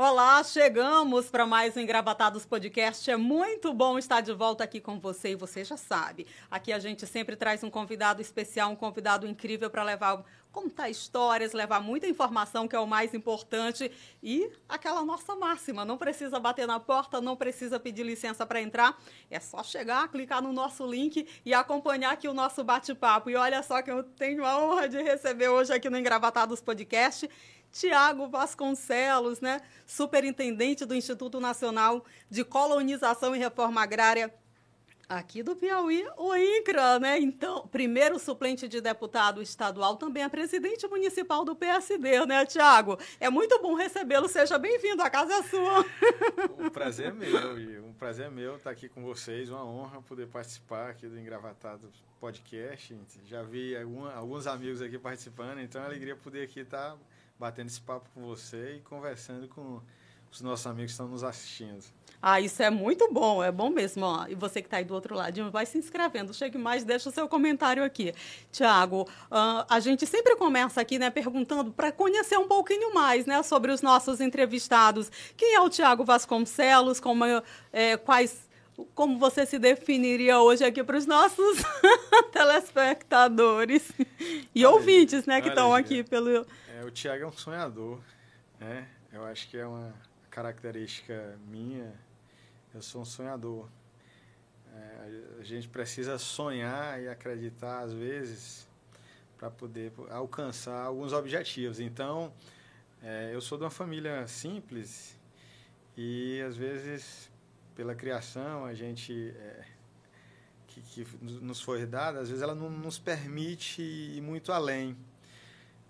Olá, chegamos para mais um Engravatados Podcast. É muito bom estar de volta aqui com você e você já sabe. Aqui a gente sempre traz um convidado especial, um convidado incrível para levar contar histórias, levar muita informação, que é o mais importante, e aquela nossa máxima, não precisa bater na porta, não precisa pedir licença para entrar, é só chegar, clicar no nosso link e acompanhar aqui o nosso bate-papo. E olha só que eu tenho a honra de receber hoje aqui no Engravatados Podcast Tiago Vasconcelos, né? superintendente do Instituto Nacional de Colonização e Reforma Agrária aqui do Piauí, o INCRA, né? Então, primeiro suplente de deputado estadual, também é presidente municipal do PSD, né, Tiago? É muito bom recebê-lo, seja bem-vindo, a casa é sua. O prazer meu, um prazer meu estar aqui com vocês, uma honra poder participar aqui do Engravatado Podcast. Já vi alguns amigos aqui participando, então é uma alegria poder aqui estar batendo esse papo com você e conversando com os nossos amigos que estão nos assistindo. Ah, isso é muito bom, é bom mesmo. Ó. E você que está aí do outro lado, vai se inscrevendo. Chegue mais, deixa o seu comentário aqui. Tiago, uh, a gente sempre começa aqui, né, perguntando para conhecer um pouquinho mais, né, sobre os nossos entrevistados. Quem é o Tiago Vasconcelos? Como, é, quais como você se definiria hoje aqui para os nossos telespectadores e olha, ouvintes, né, que estão aqui pelo é, o Tiago é um sonhador, né? Eu acho que é uma característica minha. Eu sou um sonhador. É, a gente precisa sonhar e acreditar às vezes para poder alcançar alguns objetivos. Então, é, eu sou de uma família simples e às vezes pela criação a gente é, que, que, nos foi dada, às vezes ela não nos permite ir muito além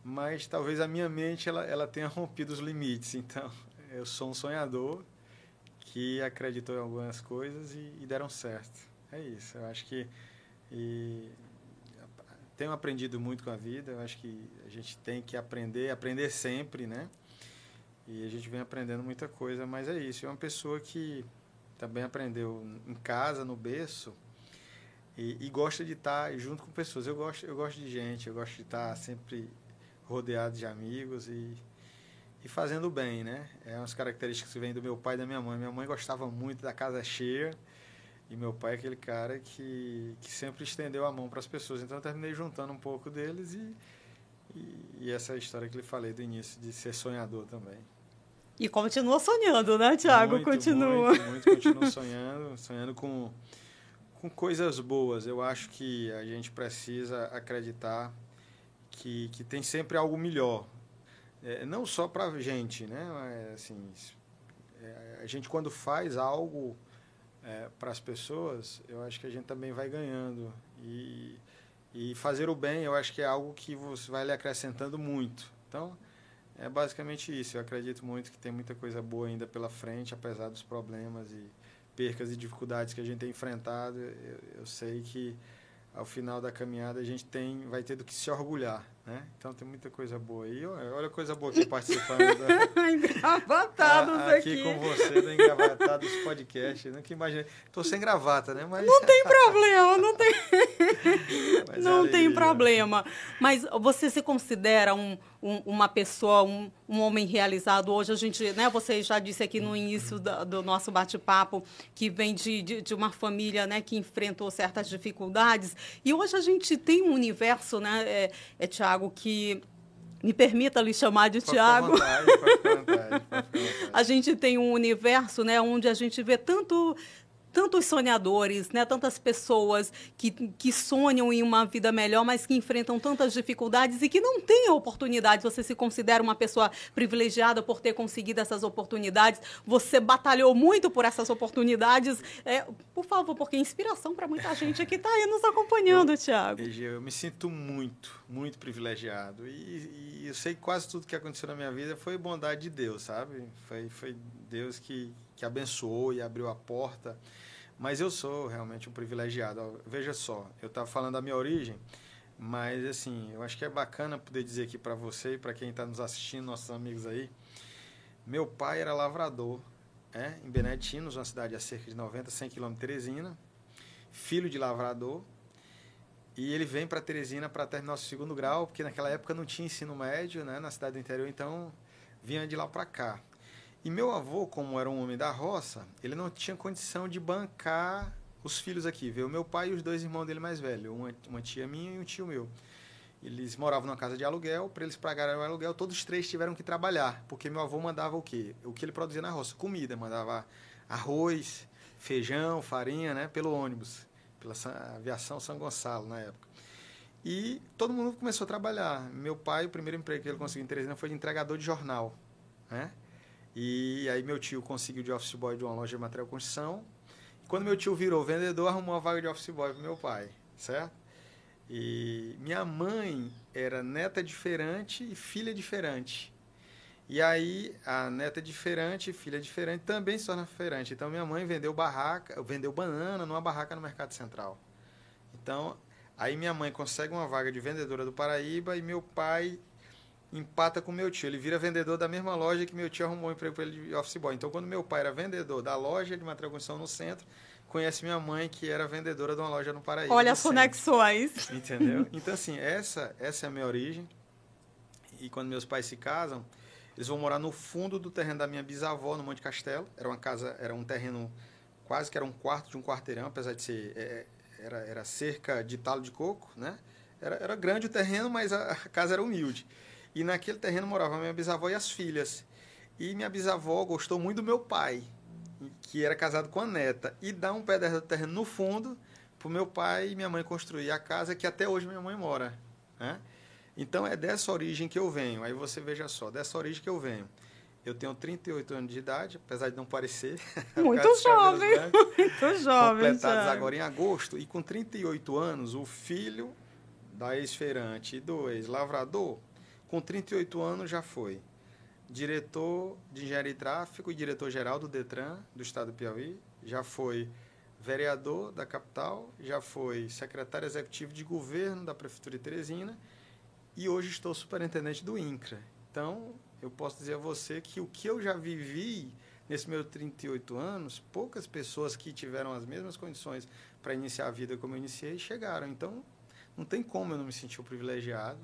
mas talvez a minha mente ela, ela tenha rompido os limites. Então, eu sou um sonhador que acreditou em algumas coisas e, e deram certo. É isso. Eu acho que e, tenho aprendido muito com a vida. Eu acho que a gente tem que aprender, aprender sempre, né? E a gente vem aprendendo muita coisa, mas é isso. É uma pessoa que também aprendeu em casa, no berço, e, e gosta de estar junto com pessoas. Eu gosto, eu gosto de gente, eu gosto de estar sempre rodeado de amigos e, e fazendo bem, né? É umas características que vêm do meu pai e da minha mãe. Minha mãe gostava muito da casa cheia e meu pai é aquele cara que, que sempre estendeu a mão para as pessoas. Então eu terminei juntando um pouco deles e, e, e essa é história que lhe falei do início, de ser sonhador também. E continua sonhando, né, Tiago? Muito, continua. Muito, muito, continuo sonhando, sonhando com, com coisas boas. Eu acho que a gente precisa acreditar que, que tem sempre algo melhor. É, não só para a gente, né? Assim, é, a gente quando faz algo é, para as pessoas, eu acho que a gente também vai ganhando. E, e fazer o bem, eu acho que é algo que você vai lhe acrescentando muito. Então, é basicamente isso. Eu acredito muito que tem muita coisa boa ainda pela frente, apesar dos problemas e percas e dificuldades que a gente tem enfrentado. Eu, eu sei que ao final da caminhada a gente tem, vai ter do que se orgulhar, né? Então tem muita coisa boa aí. Olha a coisa boa que participando da... Engravatados a, aqui. Aqui com você, do Engravatados Podcast. Nunca imaginei. Tô sem gravata, né? Mas... Não tem problema, não tem... não é tem problema. Mas você se considera um, um, uma pessoa, um, um homem realizado hoje? A gente, né? Você já disse aqui no início do, do nosso bate-papo que vem de, de, de, uma família, né? Que enfrentou certas dificuldades e hoje a gente tem um universo, né? É, é Tiago que me permita lhe chamar de Tiago. a gente tem um universo, né, onde a gente vê tanto tantos sonhadores, né? tantas pessoas que, que sonham em uma vida melhor, mas que enfrentam tantas dificuldades e que não têm a oportunidade. Você se considera uma pessoa privilegiada por ter conseguido essas oportunidades? Você batalhou muito por essas oportunidades? É, por favor, porque é inspiração para muita gente que está aí nos acompanhando, Tiago. Eu me sinto muito, muito privilegiado. E, e, eu sei que quase tudo que aconteceu na minha vida foi bondade de Deus, sabe? Foi, foi Deus que, que abençoou e abriu a porta. Mas eu sou realmente um privilegiado. Veja só, eu estava falando da minha origem, mas assim, eu acho que é bacana poder dizer aqui para você e para quem está nos assistindo, nossos amigos aí. Meu pai era lavrador, é, em Benetinos, uma cidade a cerca de 90, 100 quilômetros de Teresina, filho de lavrador. E ele vem para Teresina para terminar o segundo grau, porque naquela época não tinha ensino médio né, na cidade do interior, então vinha de lá para cá. E meu avô, como era um homem da roça, ele não tinha condição de bancar os filhos aqui. Veio meu pai e os dois irmãos dele mais velhos, uma, uma tia minha e um tio meu. Eles moravam numa casa de aluguel, para eles pagarem o aluguel, todos os três tiveram que trabalhar, porque meu avô mandava o quê? O que ele produzia na roça? Comida, mandava arroz, feijão, farinha, né, pelo ônibus, pela aviação São Gonçalo na época. E todo mundo começou a trabalhar. Meu pai, o primeiro emprego que ele conseguiu em Teresina foi de entregador de jornal, né? E aí meu tio conseguiu de office boy de uma loja de material de construção. E quando meu tio virou vendedor, arrumou uma vaga de office boy para meu pai, certo? E minha mãe era neta diferente e filha diferente. E aí a neta diferente, filha diferente também se torna diferente. Então minha mãe vendeu barraca, vendeu banana numa barraca no Mercado Central. Então, aí minha mãe consegue uma vaga de vendedora do Paraíba e meu pai empata com meu tio. Ele vira vendedor da mesma loja que meu tio arrumou um emprego para ele de office boy. Então, quando meu pai era vendedor da loja de construção no centro, conhece minha mãe, que era vendedora de uma loja no Paraíba. Olha as conexões. Entendeu? Então, assim, essa, essa é a minha origem. E quando meus pais se casam, eles vão morar no fundo do terreno da minha bisavó, no Monte Castelo. Era uma casa, era um terreno quase que era um quarto de um quarteirão, apesar de ser. É, era, era cerca de talo de coco, né? Era, era grande o terreno, mas a, a casa era humilde. E naquele terreno morava minha bisavó e as filhas. E minha bisavó gostou muito do meu pai que era casado com a neta, e dar um pedaço do terreno no fundo para meu pai e minha mãe construir a casa que até hoje minha mãe mora. Né? Então é dessa origem que eu venho. Aí você veja só, dessa origem que eu venho. Eu tenho 38 anos de idade, apesar de não parecer. Muito jovem, muito jovem. Completados agora em agosto. E com 38 anos, o filho da ex-feirante e do ex-lavrador, com 38 anos já foi diretor de engenharia e tráfego e diretor-geral do Detran do estado do Piauí, já foi vereador da capital, já foi secretário executivo de governo da prefeitura de Teresina e hoje estou superintendente do INCRA. Então, eu posso dizer a você que o que eu já vivi nesses meus 38 anos, poucas pessoas que tiveram as mesmas condições para iniciar a vida como eu iniciei chegaram. Então, não tem como eu não me sentir privilegiado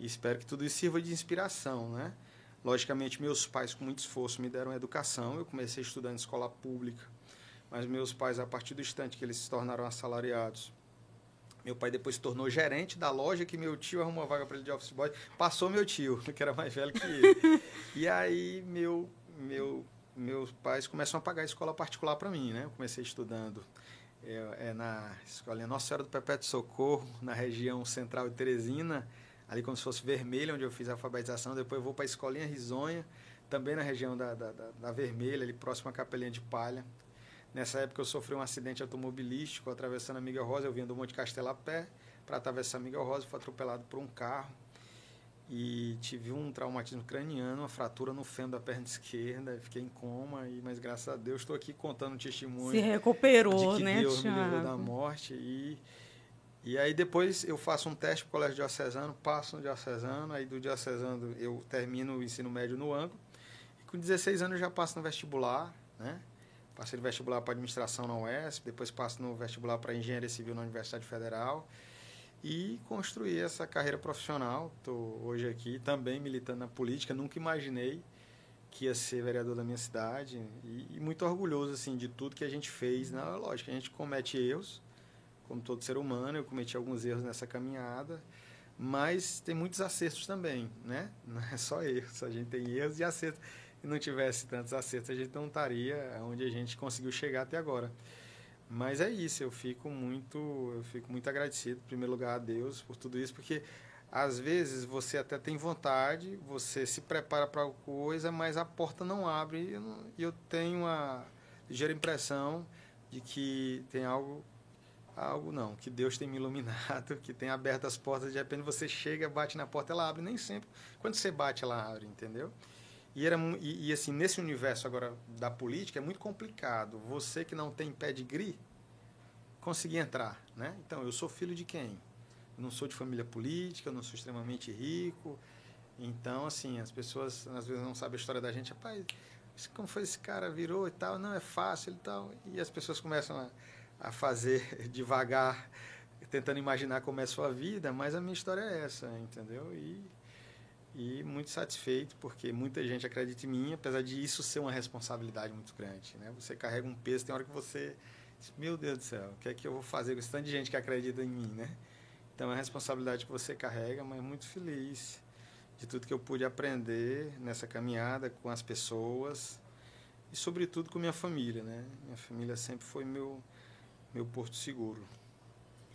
e espero que tudo isso sirva de inspiração, né? Logicamente, meus pais, com muito esforço, me deram educação. Eu comecei estudando em escola pública, mas meus pais, a partir do instante que eles se tornaram assalariados, meu pai depois se tornou gerente da loja que meu tio arrumou uma vaga para ele de office boy. Passou meu tio, que era mais velho que ele. e aí, meu, meu, meus pais começam a pagar a escola particular para mim, né? Eu comecei estudando é, é na escolinha Nossa Senhora do Perpétuo Socorro, na região central de Teresina ali como se fosse Vermelha, onde eu fiz a alfabetização. Depois eu vou para a Escolinha Risonha, também na região da, da, da, da Vermelha, ali próximo à Capelinha de Palha. Nessa época eu sofri um acidente automobilístico atravessando a Miguel Rosa. Eu vinha do Monte Castelo a pé para atravessar a Miguel Rosa, fui atropelado por um carro e tive um traumatismo craniano, uma fratura no fêmur da perna esquerda, fiquei em coma, e, mas graças a Deus estou aqui contando um testemunho. Se recuperou, de que né, Deus me livrou da morte e e aí depois eu faço um teste para o colégio diocesano, passo no diocesano, aí do diocesano eu termino o ensino médio no ângulo. E com 16 anos eu já passo no vestibular, né? Passei no vestibular para administração na UESP, depois passo no vestibular para engenharia civil na Universidade Federal e construí essa carreira profissional. Estou hoje aqui também militando na política, nunca imaginei que ia ser vereador da minha cidade e, e muito orgulhoso assim de tudo que a gente fez. Na lógico, a gente comete erros, como todo ser humano, eu cometi alguns erros nessa caminhada, mas tem muitos acertos também, né? Não é só erros, a gente tem erros e acertos. Se não tivesse tantos acertos, a gente não estaria onde a gente conseguiu chegar até agora. Mas é isso, eu fico muito, eu fico muito agradecido, em primeiro lugar, a Deus por tudo isso, porque às vezes você até tem vontade, você se prepara para alguma coisa, mas a porta não abre e eu, tenho a ligeira impressão de que tem algo algo não, que Deus tem me iluminado, que tem aberto as portas, de repente você chega, bate na porta, ela abre, nem sempre. Quando você bate, ela abre, entendeu? E, era, e, e assim, nesse universo agora da política é muito complicado. Você que não tem pedigree, conseguir entrar, né? Então, eu sou filho de quem? Eu não sou de família política, eu não sou extremamente rico. Então, assim, as pessoas às vezes não sabem a história da gente. Rapaz, como foi esse cara, virou e tal? Não, é fácil e tal. E as pessoas começam a a fazer devagar, tentando imaginar como é a sua vida, mas a minha história é essa, entendeu? E, e muito satisfeito porque muita gente acredita em mim, apesar de isso ser uma responsabilidade muito grande. Né? Você carrega um peso, tem hora que você diz, meu Deus do céu, o que é que eu vou fazer com esse tanto de gente que acredita em mim, né? Então é uma responsabilidade que você carrega, mas muito feliz de tudo que eu pude aprender nessa caminhada com as pessoas e sobretudo com minha família, né? Minha família sempre foi meu meu porto seguro.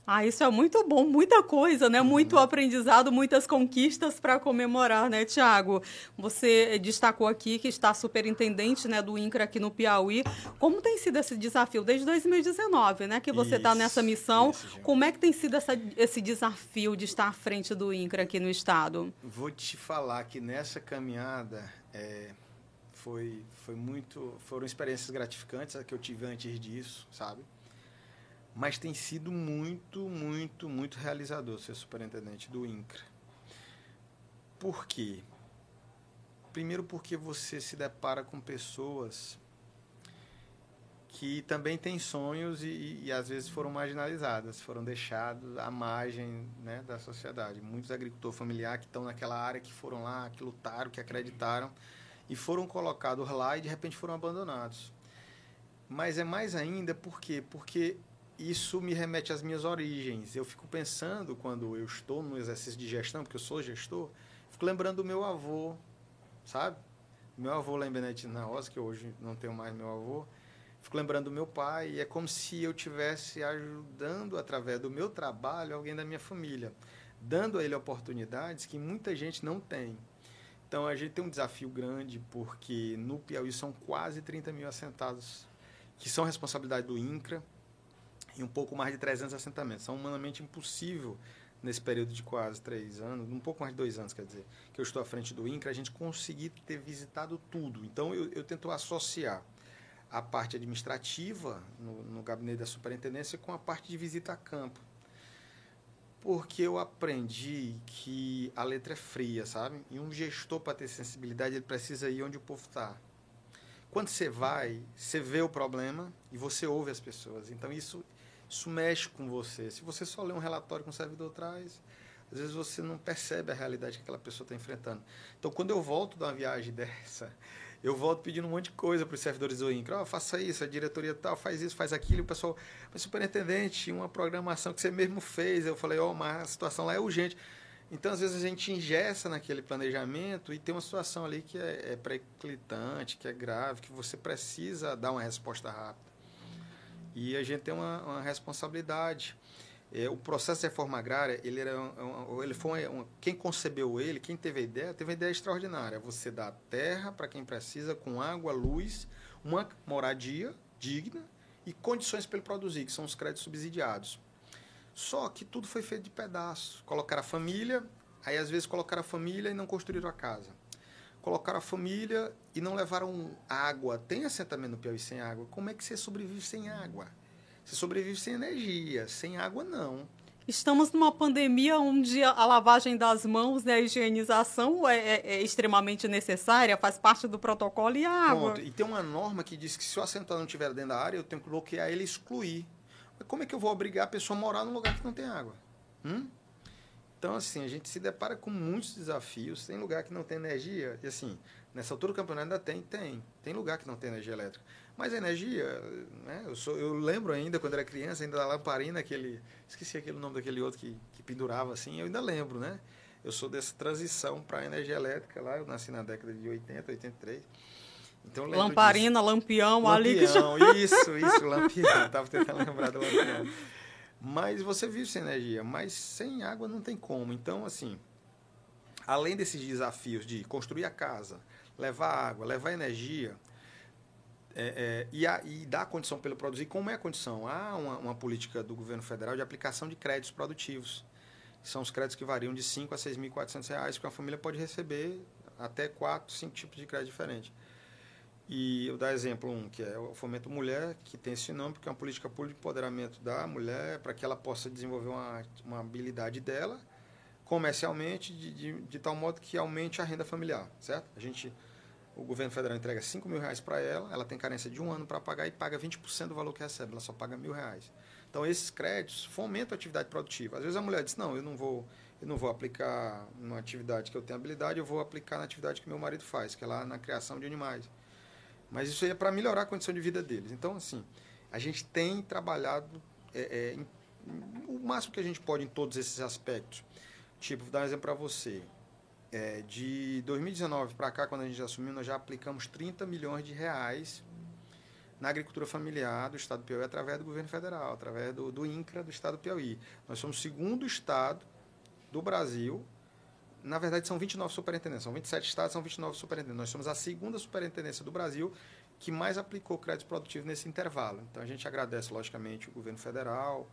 Ah, isso é muito bom, muita coisa, né? Muito uhum. aprendizado, muitas conquistas para comemorar, né, Tiago? Você destacou aqui que está superintendente né, do INCRA aqui no Piauí. Como tem sido esse desafio desde 2019, né? Que você está nessa missão. Isso, Como é que tem sido essa, esse desafio de estar à frente do INCRA aqui no estado? Vou te falar que nessa caminhada é, foi, foi muito, foram experiências gratificantes que eu tive antes disso, sabe? Mas tem sido muito, muito, muito realizador ser superintendente do INCRA. Por quê? Primeiro porque você se depara com pessoas que também têm sonhos e, e, às vezes foram marginalizadas, foram deixados à margem né, da sociedade. Muitos agricultores familiares que estão naquela área, que foram lá, que lutaram, que acreditaram e foram colocados lá e de repente foram abandonados. Mas é mais ainda por quê? Porque isso me remete às minhas origens. Eu fico pensando, quando eu estou no exercício de gestão, porque eu sou gestor, fico lembrando do meu avô, sabe? Meu avô lá em na Rosa, que hoje não tenho mais meu avô, fico lembrando do meu pai, e é como se eu tivesse ajudando, através do meu trabalho, alguém da minha família, dando a ele oportunidades que muita gente não tem. Então a gente tem um desafio grande, porque no Piauí são quase 30 mil assentados, que são responsabilidade do INCRA, e um pouco mais de 300 assentamentos. É humanamente impossível, nesse período de quase três anos, um pouco mais de dois anos, quer dizer, que eu estou à frente do INCRA, a gente conseguir ter visitado tudo. Então, eu, eu tento associar a parte administrativa no, no gabinete da superintendência com a parte de visita a campo. Porque eu aprendi que a letra é fria, sabe? E um gestor, para ter sensibilidade, ele precisa ir onde o povo está. Quando você vai, você vê o problema e você ouve as pessoas. Então, isso isso mexe com você. Se você só lê um relatório que um servidor traz, às vezes você não percebe a realidade que aquela pessoa está enfrentando. Então, quando eu volto de uma viagem dessa, eu volto pedindo um monte de coisa para os servidores do INCRA. Oh, faça isso, a diretoria tal, faz isso, faz aquilo. O pessoal, mas superintendente, uma programação que você mesmo fez. Eu falei, ó, oh, mas a situação lá é urgente. Então, às vezes, a gente ingessa naquele planejamento e tem uma situação ali que é, é que é grave, que você precisa dar uma resposta rápida. E a gente tem uma, uma responsabilidade. É, o processo de reforma agrária, ele, era um, ele foi um, quem concebeu ele, quem teve a ideia, teve uma ideia extraordinária. Você dá terra para quem precisa, com água, luz, uma moradia digna e condições para ele produzir, que são os créditos subsidiados. Só que tudo foi feito de pedaços. Colocaram a família, aí às vezes colocaram a família e não construíram a casa colocaram a família e não levaram água. Tem assentamento no Piauí sem água. Como é que você sobrevive sem água? Você sobrevive sem energia, sem água não. Estamos numa pandemia onde a lavagem das mãos, né, a higienização é, é, é extremamente necessária, faz parte do protocolo e a água. Pronto. E tem uma norma que diz que se o assentado não estiver dentro da área, eu tenho que bloquear ele e excluir. Mas como é que eu vou obrigar a pessoa a morar num lugar que não tem água? Hum? Então, assim, a gente se depara com muitos desafios. Tem lugar que não tem energia, e assim, nessa altura do campeonato ainda tem, tem. Tem lugar que não tem energia elétrica. Mas a energia, né? Eu, sou, eu lembro ainda, quando era criança, ainda da lamparina, aquele. Esqueci aquele nome daquele outro que, que pendurava assim, eu ainda lembro, né? Eu sou dessa transição para a energia elétrica lá, eu nasci na década de 80, 83. Então, Lamparina, disso. lampião, lampião ali que. Isso, isso, lampião. Estava tentando lembrar do lampião. Mas você vive sem energia, mas sem água não tem como. Então, assim, além desses desafios de construir a casa, levar água, levar energia, é, é, e, a, e, dar condição para produzir, como é a condição? Há uma, uma, política do governo federal de aplicação de créditos produtivos. São os créditos que variam de 5 a 6.400 reais, que uma família pode receber até 4, 5 tipos de crédito diferentes. E eu dar exemplo um, que é o Fomento Mulher, que tem esse nome porque é uma política pública de empoderamento da mulher para que ela possa desenvolver uma, uma habilidade dela comercialmente de, de, de, tal modo que aumente a renda familiar, certo? A gente, o governo federal entrega 5 mil reais para ela, ela tem carência de um ano para pagar e paga 20% do valor que recebe, ela só paga mil reais. Então, esses créditos fomentam a atividade produtiva. Às vezes a mulher diz, não, eu não vou, Eu não vou aplicar numa atividade que eu tenho habilidade, eu vou aplicar na atividade que meu marido faz, que é lá na criação de animais. Mas isso aí é para melhorar a condição de vida deles. Então, assim, a gente tem trabalhado é, é, em, o máximo que a gente pode em todos esses aspectos. Tipo, vou dar um exemplo para você. É, de 2019 para cá, quando a gente assumiu, nós já aplicamos 30 milhões de reais na agricultura familiar do Estado do Piauí através do governo federal, através do, do INCRA do Estado do Piauí. Nós somos o segundo Estado do Brasil. Na verdade, são 29 superintendências. São 27 estados, são 29 superintendências. Nós somos a segunda superintendência do Brasil que mais aplicou crédito produtivo nesse intervalo. Então, a gente agradece, logicamente, o governo federal,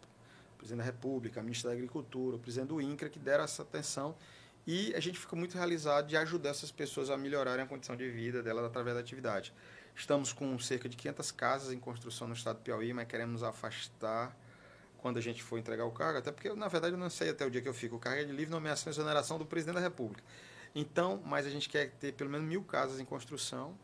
o presidente da República, a ministra da Agricultura, o presidente do INCRA, que deram essa atenção. E a gente fica muito realizado de ajudar essas pessoas a melhorarem a condição de vida delas através da atividade. Estamos com cerca de 500 casas em construção no estado do Piauí, mas queremos afastar quando a gente for entregar o cargo, até porque, na verdade, eu não sei até o dia que eu fico. O cargo é de livre nomeação e exoneração do presidente da República. Então, mas a gente quer ter pelo menos mil casas em construção.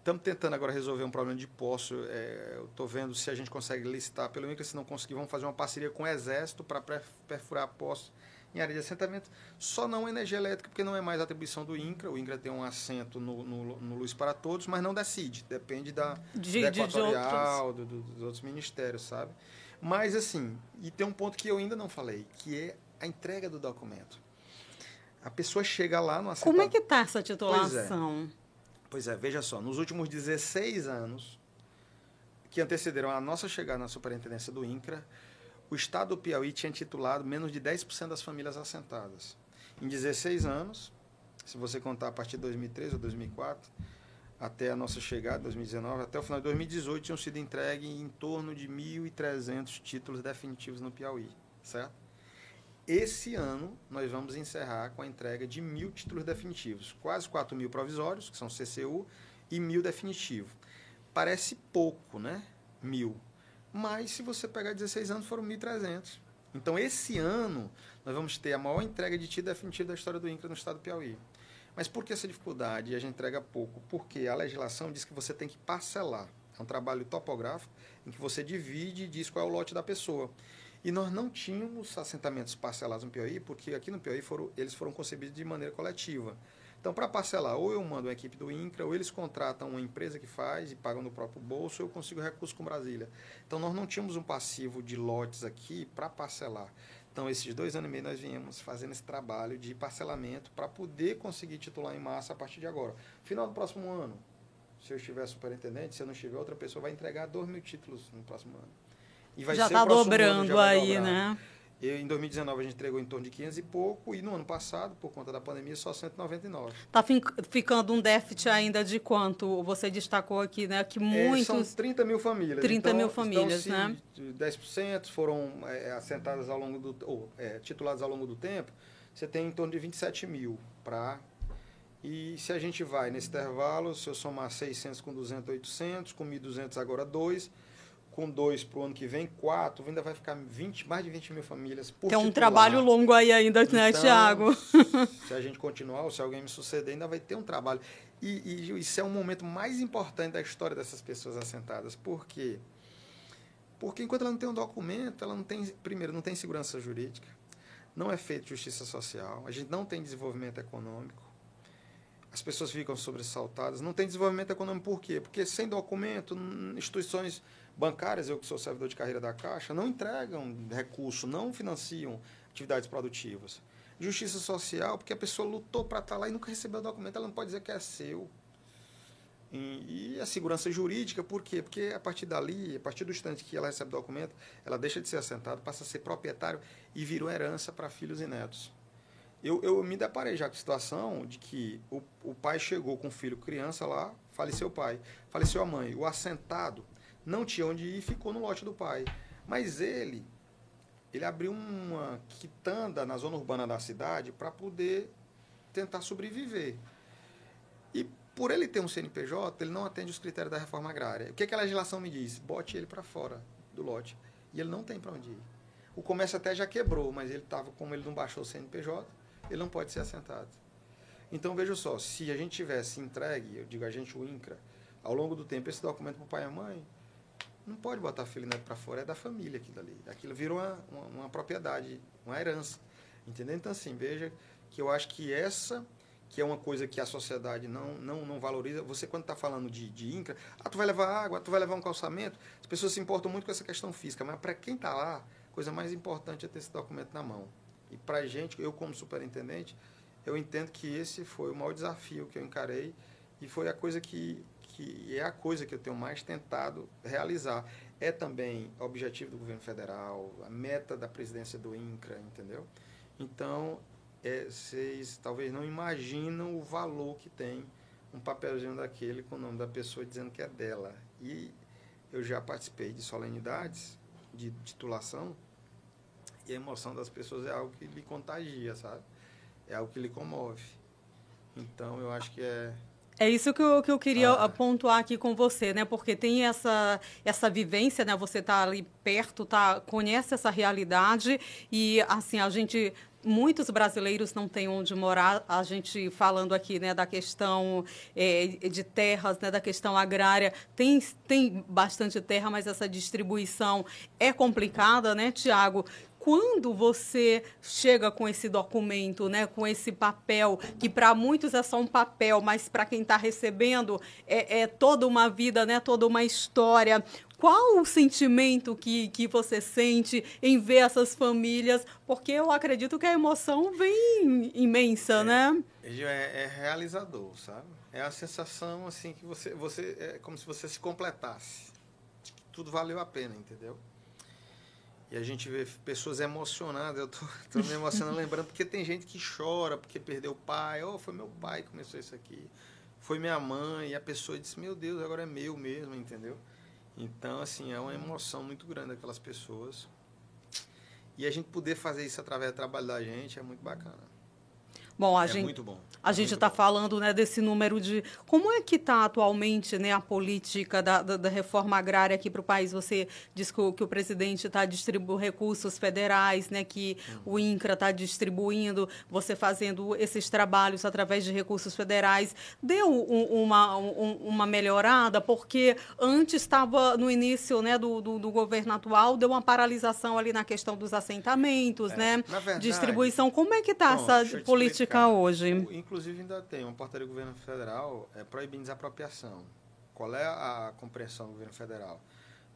Estamos tentando agora resolver um problema de poço. É, eu estou vendo se a gente consegue licitar pelo INCRA. Se não conseguir, vamos fazer uma parceria com o Exército para perfurar poços em área de assentamento. Só não energia elétrica, porque não é mais atribuição do INCRA. O INCRA tem um assento no, no, no Luz para Todos, mas não decide. Depende da, de, da Equatorial, de do, do, dos outros ministérios, sabe? Mas, assim, e tem um ponto que eu ainda não falei, que é a entrega do documento. A pessoa chega lá no assentado... Como é que está essa titulação? Pois é. pois é, veja só, nos últimos 16 anos que antecederam a nossa chegada na superintendência do INCRA, o estado do Piauí tinha titulado menos de 10% das famílias assentadas. Em 16 anos, se você contar a partir de 2013 ou 2004, até a nossa chegada, 2019, até o final de 2018, tinham sido entregues em torno de 1.300 títulos definitivos no Piauí, certo? Esse ano, nós vamos encerrar com a entrega de mil títulos definitivos, quase 4 mil provisórios, que são CCU, e mil definitivos. Parece pouco, né? Mil. Mas, se você pegar 16 anos, foram 1.300. Então, esse ano, nós vamos ter a maior entrega de título definitivo da história do INCRA no estado do Piauí. Mas por que essa dificuldade e a gente entrega pouco? Porque a legislação diz que você tem que parcelar. É um trabalho topográfico em que você divide e diz qual é o lote da pessoa. E nós não tínhamos assentamentos parcelados no Piauí, porque aqui no Piauí foram, eles foram concebidos de maneira coletiva. Então, para parcelar, ou eu mando uma equipe do INCRA, ou eles contratam uma empresa que faz e pagam no próprio bolso, ou eu consigo recurso com Brasília. Então, nós não tínhamos um passivo de lotes aqui para parcelar. Então, esses dois anos e meio nós viemos fazendo esse trabalho de parcelamento para poder conseguir titular em massa a partir de agora. Final do próximo ano, se eu estiver superintendente, se eu não estiver, outra pessoa vai entregar dois mil títulos no próximo ano. E vai já está dobrando aí, né? E em 2019 a gente entregou em torno de 500 e pouco, e no ano passado, por conta da pandemia, só 199. Está ficando um déficit ainda de quanto? Você destacou aqui, né? Que muitos. É, são 30 mil famílias. 30 então, mil famílias, então, né? 10% foram é, assentadas ao longo do. ou é, tituladas ao longo do tempo, você tem em torno de 27 mil para. E se a gente vai nesse intervalo, se eu somar 600 com 200, 800, com 1.200 agora 2 com dois para o ano que vem, quatro, ainda vai ficar 20, mais de 20 mil famílias por Que é um trabalho longo aí ainda, né, então, Tiago? Se a gente continuar, ou se alguém me suceder, ainda vai ter um trabalho. E, e, isso é um momento mais importante da história dessas pessoas assentadas. Por quê? Porque enquanto ela não tem um documento, ela não tem, primeiro, não tem segurança jurídica, não é feita justiça social, a gente não tem desenvolvimento econômico, as pessoas ficam sobressaltadas, não tem desenvolvimento econômico por quê? Porque sem documento, instituições bancárias, eu que sou servidor de carreira da Caixa, não entregam recurso, não financiam atividades produtivas. Justiça social, porque a pessoa lutou para estar tá lá e nunca recebeu o documento, ela não pode dizer que é seu. E, a segurança jurídica, por quê? Porque a partir dali, a partir do instante que ela recebe o documento, ela deixa de ser assentada, passa a ser proprietário e vira herança para filhos e netos. Eu, eu me deparei já com a situação de que o, o pai chegou com o filho criança lá, faleceu o pai, faleceu a mãe. O assentado não tinha onde ir, ficou no lote do pai. Mas ele, ele abriu uma quitanda na zona urbana da cidade para poder tentar sobreviver. E por ele ter um CNPJ, ele não atende os critérios da reforma agrária. O que, que a legislação me diz? Bote ele para fora do lote. E ele não tem para onde ir. O comércio até já quebrou, mas ele estava, como ele não baixou o CNPJ, ele não pode ser assentado. Então veja só, se a gente tivesse entregue, eu digo a gente, o INCRA, ao longo do tempo, esse documento para o pai e a mãe, não pode botar filho neto para fora, é da família aquilo ali. Aquilo virou uma, uma, uma, propriedade, uma herança. Entendeu? Então, assim, veja que eu acho que essa que é uma coisa que a sociedade não, não, não valoriza. Você, quando está falando de, de INCRA, ah, tu vai levar água, tu vai levar um calçamento, as pessoas se importam muito com essa questão física, mas para quem está lá, a coisa mais importante é ter esse documento na mão. E para a gente, eu como superintendente, eu entendo que esse foi o maior desafio que eu encarei e foi a coisa que, que é a coisa que eu tenho mais tentado realizar. É também objetivo do governo federal, a meta da presidência do INCRA, entendeu? Então, é, vocês talvez não imaginam o valor que tem um papelzinho daquele com o nome da pessoa dizendo que é dela. E eu já participei de solenidades de titulação e a emoção das pessoas é algo que lhe contagia, sabe? É algo que lhe comove. Então, eu acho que é é isso que eu, que eu queria ah. pontuar aqui com você, né? Porque tem essa, essa vivência, né? Você está ali perto, tá, conhece essa realidade e, assim, a gente muitos brasileiros não têm onde morar. A gente falando aqui né, da questão é, de terras, né, da questão agrária, tem, tem bastante terra, mas essa distribuição é complicada, né, Tiago? Quando você chega com esse documento, né, com esse papel, que para muitos é só um papel, mas para quem está recebendo é, é, toda uma vida, né, toda uma história. Qual o sentimento que, que você sente em ver essas famílias? Porque eu acredito que a emoção vem imensa, é, né? É, é, realizador, sabe? É a sensação assim que você, você é como se você se completasse. Tudo valeu a pena, entendeu? E a gente vê pessoas emocionadas. Eu tô, tô me emocionando lembrando, porque tem gente que chora porque perdeu o pai. Oh, foi meu pai que começou isso aqui. Foi minha mãe. E a pessoa disse: Meu Deus, agora é meu mesmo, entendeu? Então, assim, é uma emoção muito grande daquelas pessoas. E a gente poder fazer isso através do trabalho da gente é muito bacana. Bom, a é gente, muito bom. A gente está falando né, desse número de. Como é que está atualmente né, a política da, da, da reforma agrária aqui para o país? Você diz que o, que o presidente está distribuindo recursos federais, né, que uhum. o INCRA está distribuindo, você fazendo esses trabalhos através de recursos federais. Deu um, uma, um, uma melhorada, porque antes estava no início né, do, do, do, governo atual, deu uma paralisação ali na questão dos assentamentos, é, né? Verdade, distribuição. Como é que está essa política? Hoje. Inclusive ainda tem uma portaria do governo federal é, proibindo desapropriação. Qual é a compreensão do governo federal?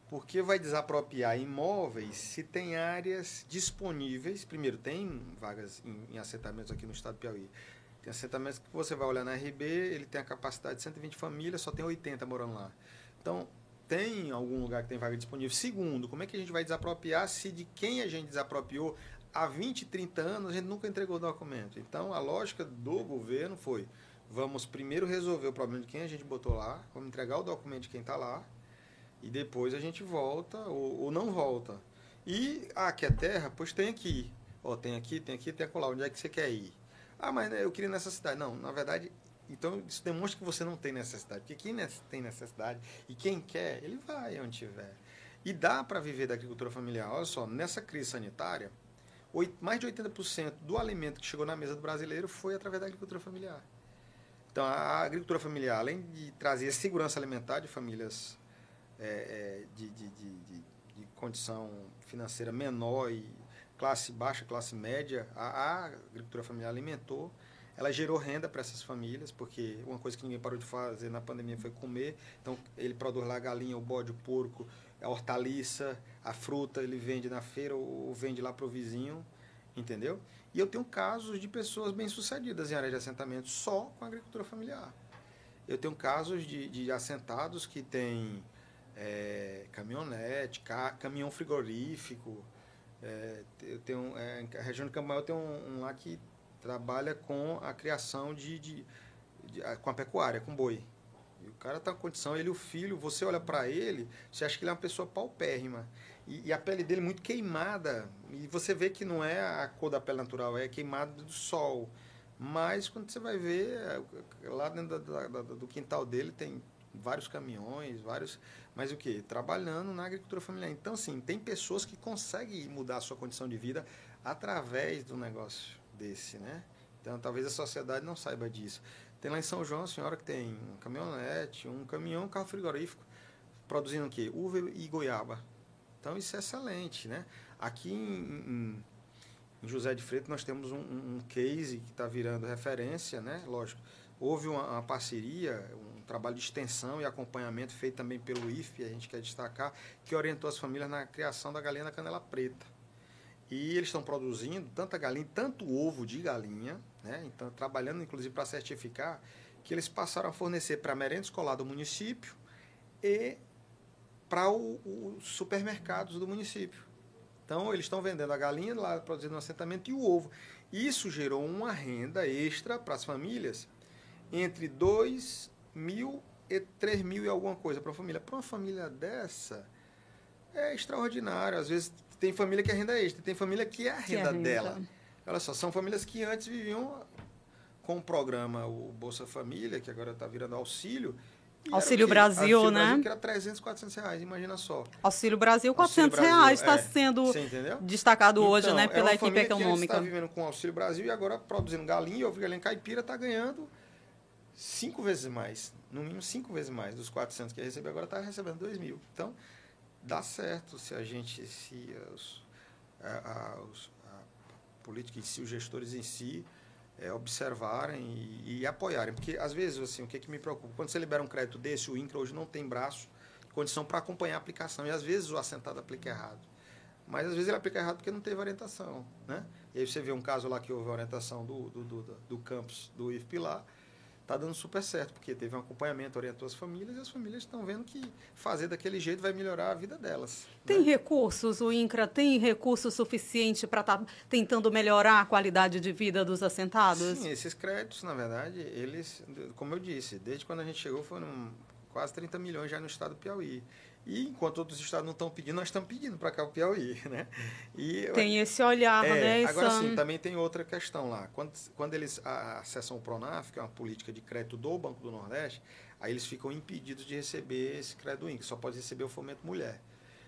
Porque vai desapropriar imóveis se tem áreas disponíveis. Primeiro, tem vagas em, em assentamentos aqui no estado do Piauí. Tem assentamentos que você vai olhar na RB, ele tem a capacidade de 120 famílias, só tem 80 morando lá. Então, tem algum lugar que tem vaga disponível. Segundo, como é que a gente vai desapropriar se de quem a gente desapropriou há 20, 30 anos a gente nunca entregou documento. Então a lógica do governo foi: vamos primeiro resolver o problema de quem a gente botou lá, vamos entregar o documento de quem está lá, e depois a gente volta ou, ou não volta. E, ah, quer terra? Pois tem aqui. Ó, oh, tem aqui, tem aqui, tem acolá. Onde é que você quer ir? Ah, mas eu queria nessa cidade. Não, na verdade, então isso demonstra que você não tem necessidade. Porque quem tem necessidade e quem quer, ele vai onde tiver. E dá para viver da agricultura familiar. Olha só, nessa crise sanitária, mais de 80% do alimento que chegou na mesa do brasileiro foi através da agricultura familiar. Então, a agricultura familiar, além de trazer segurança alimentar de famílias é, é, de, de, de, de, condição financeira menor e classe baixa, classe média, a, a agricultura familiar alimentou, ela gerou renda para essas famílias, porque uma coisa que ninguém parou de fazer na pandemia foi comer. Então, ele produz lá a galinha, o bode, o porco, a hortaliça, a fruta ele vende na feira ou vende lá para o vizinho, entendeu? E eu tenho casos de pessoas bem-sucedidas em área de assentamento só com agricultura familiar. Eu tenho casos de, de assentados que têm é, caminhonete, ca, caminhão frigorífico. É, eu tenho, é, a região de Cambaio tem um, um, lá que trabalha com a criação de, de, de, com a pecuária, com boi. E o cara tá com condição, ele o filho, você olha para ele, você acha que ele é uma pessoa paupérrima. E, e, a pele dele muito queimada. E você vê que não é a cor da pele natural, é queimada do sol. Mas quando você vai ver, é, lá dentro da, da, do quintal dele tem vários caminhões, vários. Mas o que? Trabalhando na agricultura familiar. Então, assim, tem pessoas que conseguem mudar a sua condição de vida através do negócio desse, né? Então, talvez a sociedade não saiba disso. Tem lá em São João a senhora que tem um caminhonete, um caminhão, um carro frigorífico, produzindo o quê? Uva e goiaba. Então isso é excelente, né? Aqui em, em, José de Freitas nós temos um, um case que está virando referência, né? Lógico, houve uma, uma, parceria, um trabalho de extensão e acompanhamento feito também pelo IFE, a gente quer destacar, que orientou as famílias na criação da galinha da canela preta. E eles estão produzindo tanta galinha, tanto ovo de galinha, né? então trabalhando inclusive para certificar que eles passaram a fornecer para a merenda escolar do município e para os supermercados do município. Então, eles estão vendendo a galinha lá, produzindo um assentamento e o ovo. Isso gerou uma renda extra para as famílias entre 2 mil e 3 mil e alguma coisa para a família. Para uma família dessa, é extraordinário. Às vezes, tem família que é renda extra, tem família que é a renda, é renda. dela. Olha só, são famílias que antes viviam com o programa o Bolsa Família, que agora está virando auxílio, Auxílio Brasil, Auxílio né? Brasil, que era 300, 400 reais, imagina só. Auxílio Brasil, 400 Auxílio reais está é. sendo destacado então, hoje, né, pela é equipe econômica. está vivendo com Auxílio Brasil e agora produzindo galinha, ovo galinha caipira, está ganhando cinco vezes mais, no mínimo cinco vezes mais dos 400 que ia receber, agora está recebendo 2 mil. Então, dá certo se a gente, se os, a, a, os, política em si, os gestores em si, é, observarem e, e, apoiarem. Porque, às vezes, assim, o que, é que me preocupa? Quando você libera um crédito desse, o INCRA hoje não tem braço, condição para acompanhar a aplicação. E, às vezes, o assentado aplica errado. Mas, às vezes, ele aplica errado porque não teve orientação. Né? E aí você vê um caso lá que houve a orientação do, do, do, do campus do IFP lá, está dando super certo, porque teve um acompanhamento, orientou as famílias e as famílias estão vendo que fazer daquele jeito vai melhorar a vida delas. Tem né? recursos, o INCRA tem recurso suficiente para estar tá tentando melhorar a qualidade de vida dos assentados? Sim, esses créditos, na verdade, eles, como eu disse, desde quando a gente chegou foram quase 30 milhões já no estado do Piauí. E enquanto outros estados não estão pedindo, nós estamos pedindo para cá o Piauí, né? E, tem esse olhar, é, né? Agora sim, também tem outra questão lá. Quando, quando eles acessam o Pronaf, que é uma política de crédito do Banco do Nordeste, aí eles ficam impedidos de receber esse crédito do INCRA, só pode receber o fomento mulher.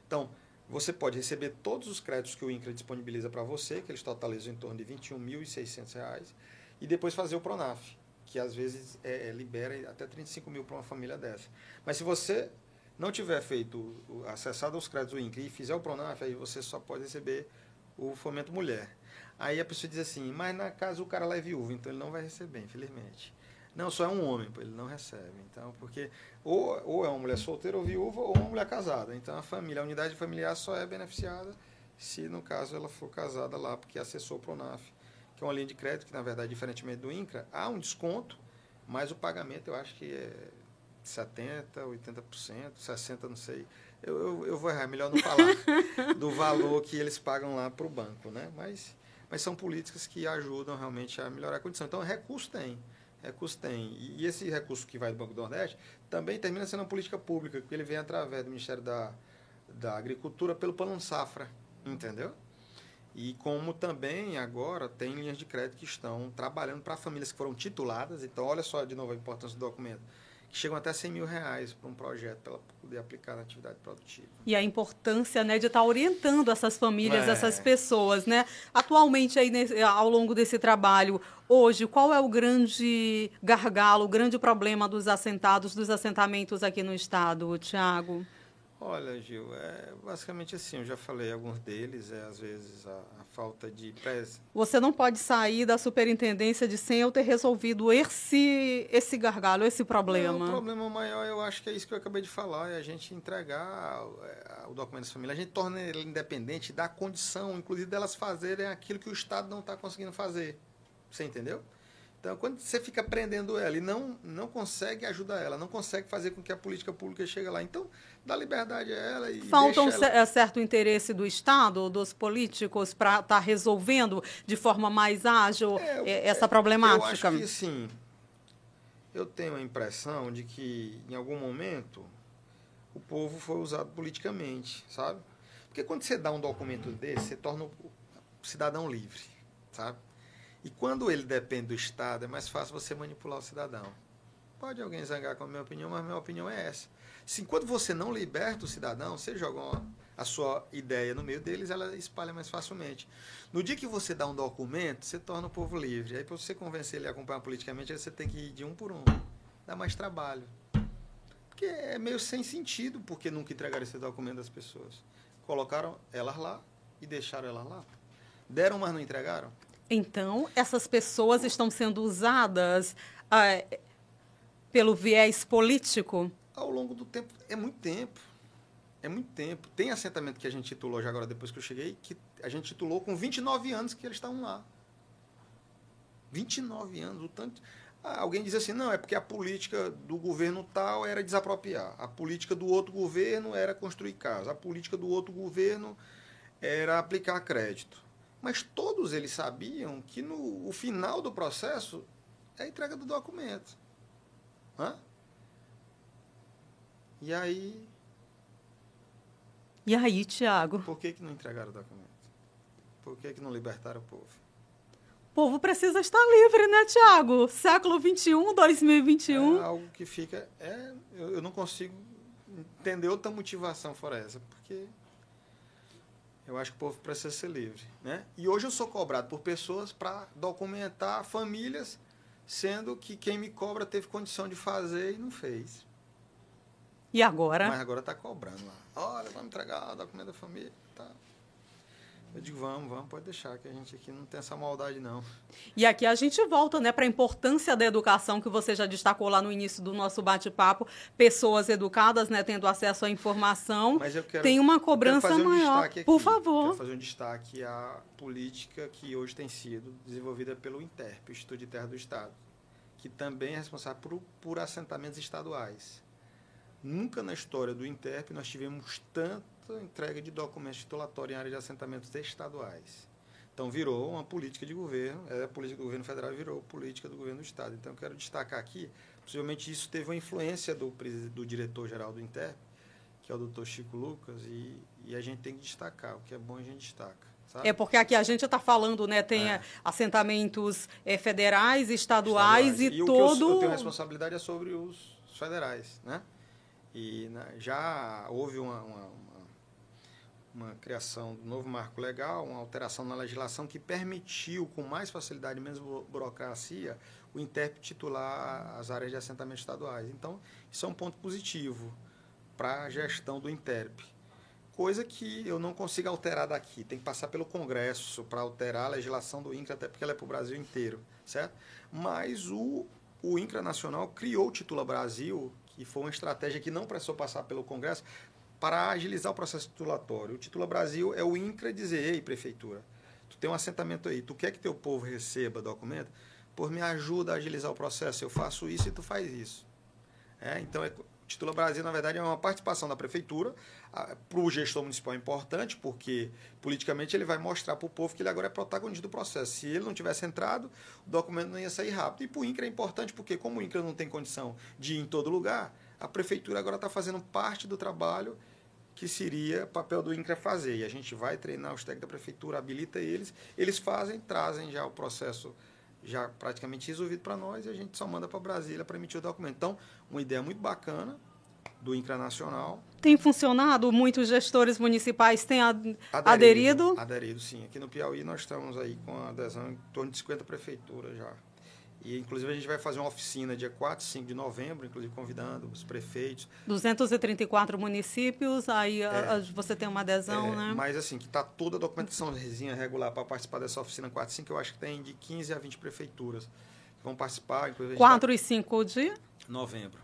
Então, você pode receber todos os créditos que o INCRA disponibiliza para você, que eles totalizam em torno de R$ 21.600, e depois fazer o Pronaf, que às vezes é, é libera até 35 mil para uma família dessa. Mas se você não tiver feito, acessado os créditos do INCRI e fizer o PRONAF, aí você só pode receber o fomento mulher. Aí a pessoa diz assim, mas na casa o cara lá é viúvo, então ele não vai receber, infelizmente. Não, só é um homem, ele não recebe. Então, porque ou, ou é uma mulher solteira ou viúva ou uma mulher casada. Então a família, a unidade familiar só é beneficiada se no caso ela for casada lá, porque acessou o Pronaf, que é uma linha de crédito que na verdade, diferentemente do INCRA, há um desconto, mas o pagamento eu acho que é 70%, 80%, 60%, não sei. Eu, eu, eu vou errar, melhor não falar do valor que eles pagam lá para o banco, né? Mas, mas são políticas que ajudam realmente a melhorar a condição. Então, recurso tem, recurso tem. E, e esse recurso que vai do Banco do Nordeste também termina sendo uma política pública, porque ele vem através do Ministério da, da Agricultura pelo Plano Safra, entendeu? E como também agora tem linhas de crédito que estão trabalhando para famílias que foram tituladas. Então, olha só de novo a importância do documento que chegam até 100 mil reais para um projeto, para ela poder aplicar na atividade produtiva. E a importância né, de estar tá orientando essas famílias, é. essas pessoas. Né? Atualmente, aí, nesse, ao longo desse trabalho, hoje, qual é o grande gargalo, o grande problema dos assentados, dos assentamentos aqui no Estado, Tiago? Olha, Gil, é basicamente assim, eu já falei alguns deles, é às vezes a, a falta de. Você não pode sair da superintendência de sem eu ter resolvido esse esse gargalo, esse problema. Não, o problema maior, eu acho que é isso que eu acabei de falar, é a gente entregar é, o documento de família, a gente torna ele independente da condição, inclusive delas fazerem aquilo que o Estado não está conseguindo fazer. Você entendeu? Então, quando você fica prendendo ela e não, não consegue ajudar ela, não consegue fazer com que a política pública chegue lá, então dá liberdade a ela e Falta um ela... É, certo interesse do Estado, dos políticos, para estar tá resolvendo de forma mais ágil é, é essa problemática? Eu acho que, sim. Eu tenho a impressão de que, em algum momento, o povo foi usado politicamente, sabe? Porque quando você dá um documento desse, você torna o cidadão livre, sabe? E quando ele depende do Estado, é mais fácil você manipular o cidadão. Pode alguém zangar com a minha opinião, mas a minha opinião é essa. Se enquanto você não liberta o cidadão, você joga uma, a sua ideia no meio deles, ela espalha mais facilmente. No dia que você dá um documento, você torna o povo livre. Aí, para você convencer ele a acompanhar politicamente, você tem que ir de um por um. Dá mais trabalho. Porque é meio sem sentido, porque nunca entregaram esse documento às pessoas. Colocaram elas lá e deixaram elas lá. Deram, mas não entregaram. Então, essas pessoas estão sendo usadas ah, pelo viés político? Ao longo do tempo, é muito tempo. É muito tempo. Tem assentamento que a gente titulou já agora, depois que eu cheguei, que a gente titulou com 29 anos que eles estavam lá. 29 anos, o tanto. Ah, alguém diz assim, não, é porque a política do governo tal era desapropriar, a política do outro governo era construir casa, a política do outro governo era aplicar crédito. Mas todos eles sabiam que no o final do processo é a entrega do documento. Hã? E aí. E aí, Tiago? Por que, que não entregaram o documento? Por que, que não libertaram o povo? O povo precisa estar livre, né, Tiago? Século XXI, 2021. É algo que fica. É, eu, eu não consigo entender outra motivação fora essa, porque eu acho que o povo precisa ser livre. Né? E hoje eu sou cobrado por pessoas para documentar famílias, sendo que quem me cobra teve condição de fazer e não fez. E agora? Mas agora está cobrando lá. Olha, vamos entregar o documento da família. Tá. Eu digo, vamos, vamos, pode deixar, que a gente aqui não tem essa maldade, não. E aqui a gente volta né, para a importância da educação, que você já destacou lá no início do nosso bate-papo. Pessoas educadas, né, tendo acesso à informação. Mas eu quero, tem uma cobrança um maior. Aqui, Por favor. Quero fazer um destaque à política que hoje tem sido desenvolvida pelo INTERP, Instituto de Terra do Estado, que também é responsável por, por assentamentos estaduais. Nunca na história do INTERP nós tivemos tanto entrega de documentos titulatórios em área de assentamentos estaduais. Então virou uma política de governo, é a política do governo federal virou política do governo do estado. Então eu quero destacar aqui, possivelmente isso teve uma influência do, do diretor-geral do INTERP, que é o doutor Chico Lucas, e, e, a gente tem que destacar, o que é bom a gente destaca. Sabe? É porque aqui a gente está falando, né? Tem é. assentamentos é, federais, estaduais, estaduais. e, e todo. O que eu, eu tenho responsabilidade é sobre os federais, né? E na, já houve uma, uma, uma criação do novo marco legal, uma alteração na legislação que permitiu, com mais facilidade e menos burocracia, o INTERP titular as áreas de assentamento estaduais. Então, isso é um ponto positivo para a gestão do INTERP. Coisa que eu não consigo alterar daqui. Tem que passar pelo Congresso para alterar a legislação do INCRA, até porque ela é para o Brasil inteiro, certo? Mas o, o INCRA Nacional criou o Titula Brasil, que foi uma estratégia que não precisou passar pelo Congresso, para agilizar o processo titulatório. O Titula Brasil é o INCRA dizer, ei, prefeitura, tu tem um assentamento aí, tu quer que teu povo receba documento? Por me ajuda a agilizar o processo, eu faço isso e tu faz isso. É, então, é, Titula Brasil, na verdade, é uma participação da prefeitura. Para o gestor municipal é importante, porque politicamente ele vai mostrar para o povo que ele agora é protagonista do processo. Se ele não tivesse entrado, o documento não ia sair rápido. E para o INCRA é importante, porque como o INCRA não tem condição de ir em todo lugar, a prefeitura agora está fazendo parte do trabalho que seria papel do INCRA fazer. E a gente vai treinar os técnicos da prefeitura, habilita eles, eles fazem, trazem já o processo já praticamente resolvido para nós e a gente só manda para Brasília para emitir o documento. Então, uma ideia muito bacana do INCRA Nacional. Tem funcionado? Muitos gestores municipais têm aderido? Aderido, aderido sim. Aqui no Piauí nós estamos aí com adesão em torno de 50 prefeituras já. E, inclusive, a gente vai fazer uma oficina dia 4 e 5 de novembro, inclusive convidando os prefeitos. 234 municípios, aí é, você tem uma adesão, é, né? Mas, assim, que está toda a documentação resinha regular para participar dessa oficina 4 e 5, eu acho que tem de 15 a 20 prefeituras que vão participar. Inclusive, 4 tá... e 5 de? Novembro.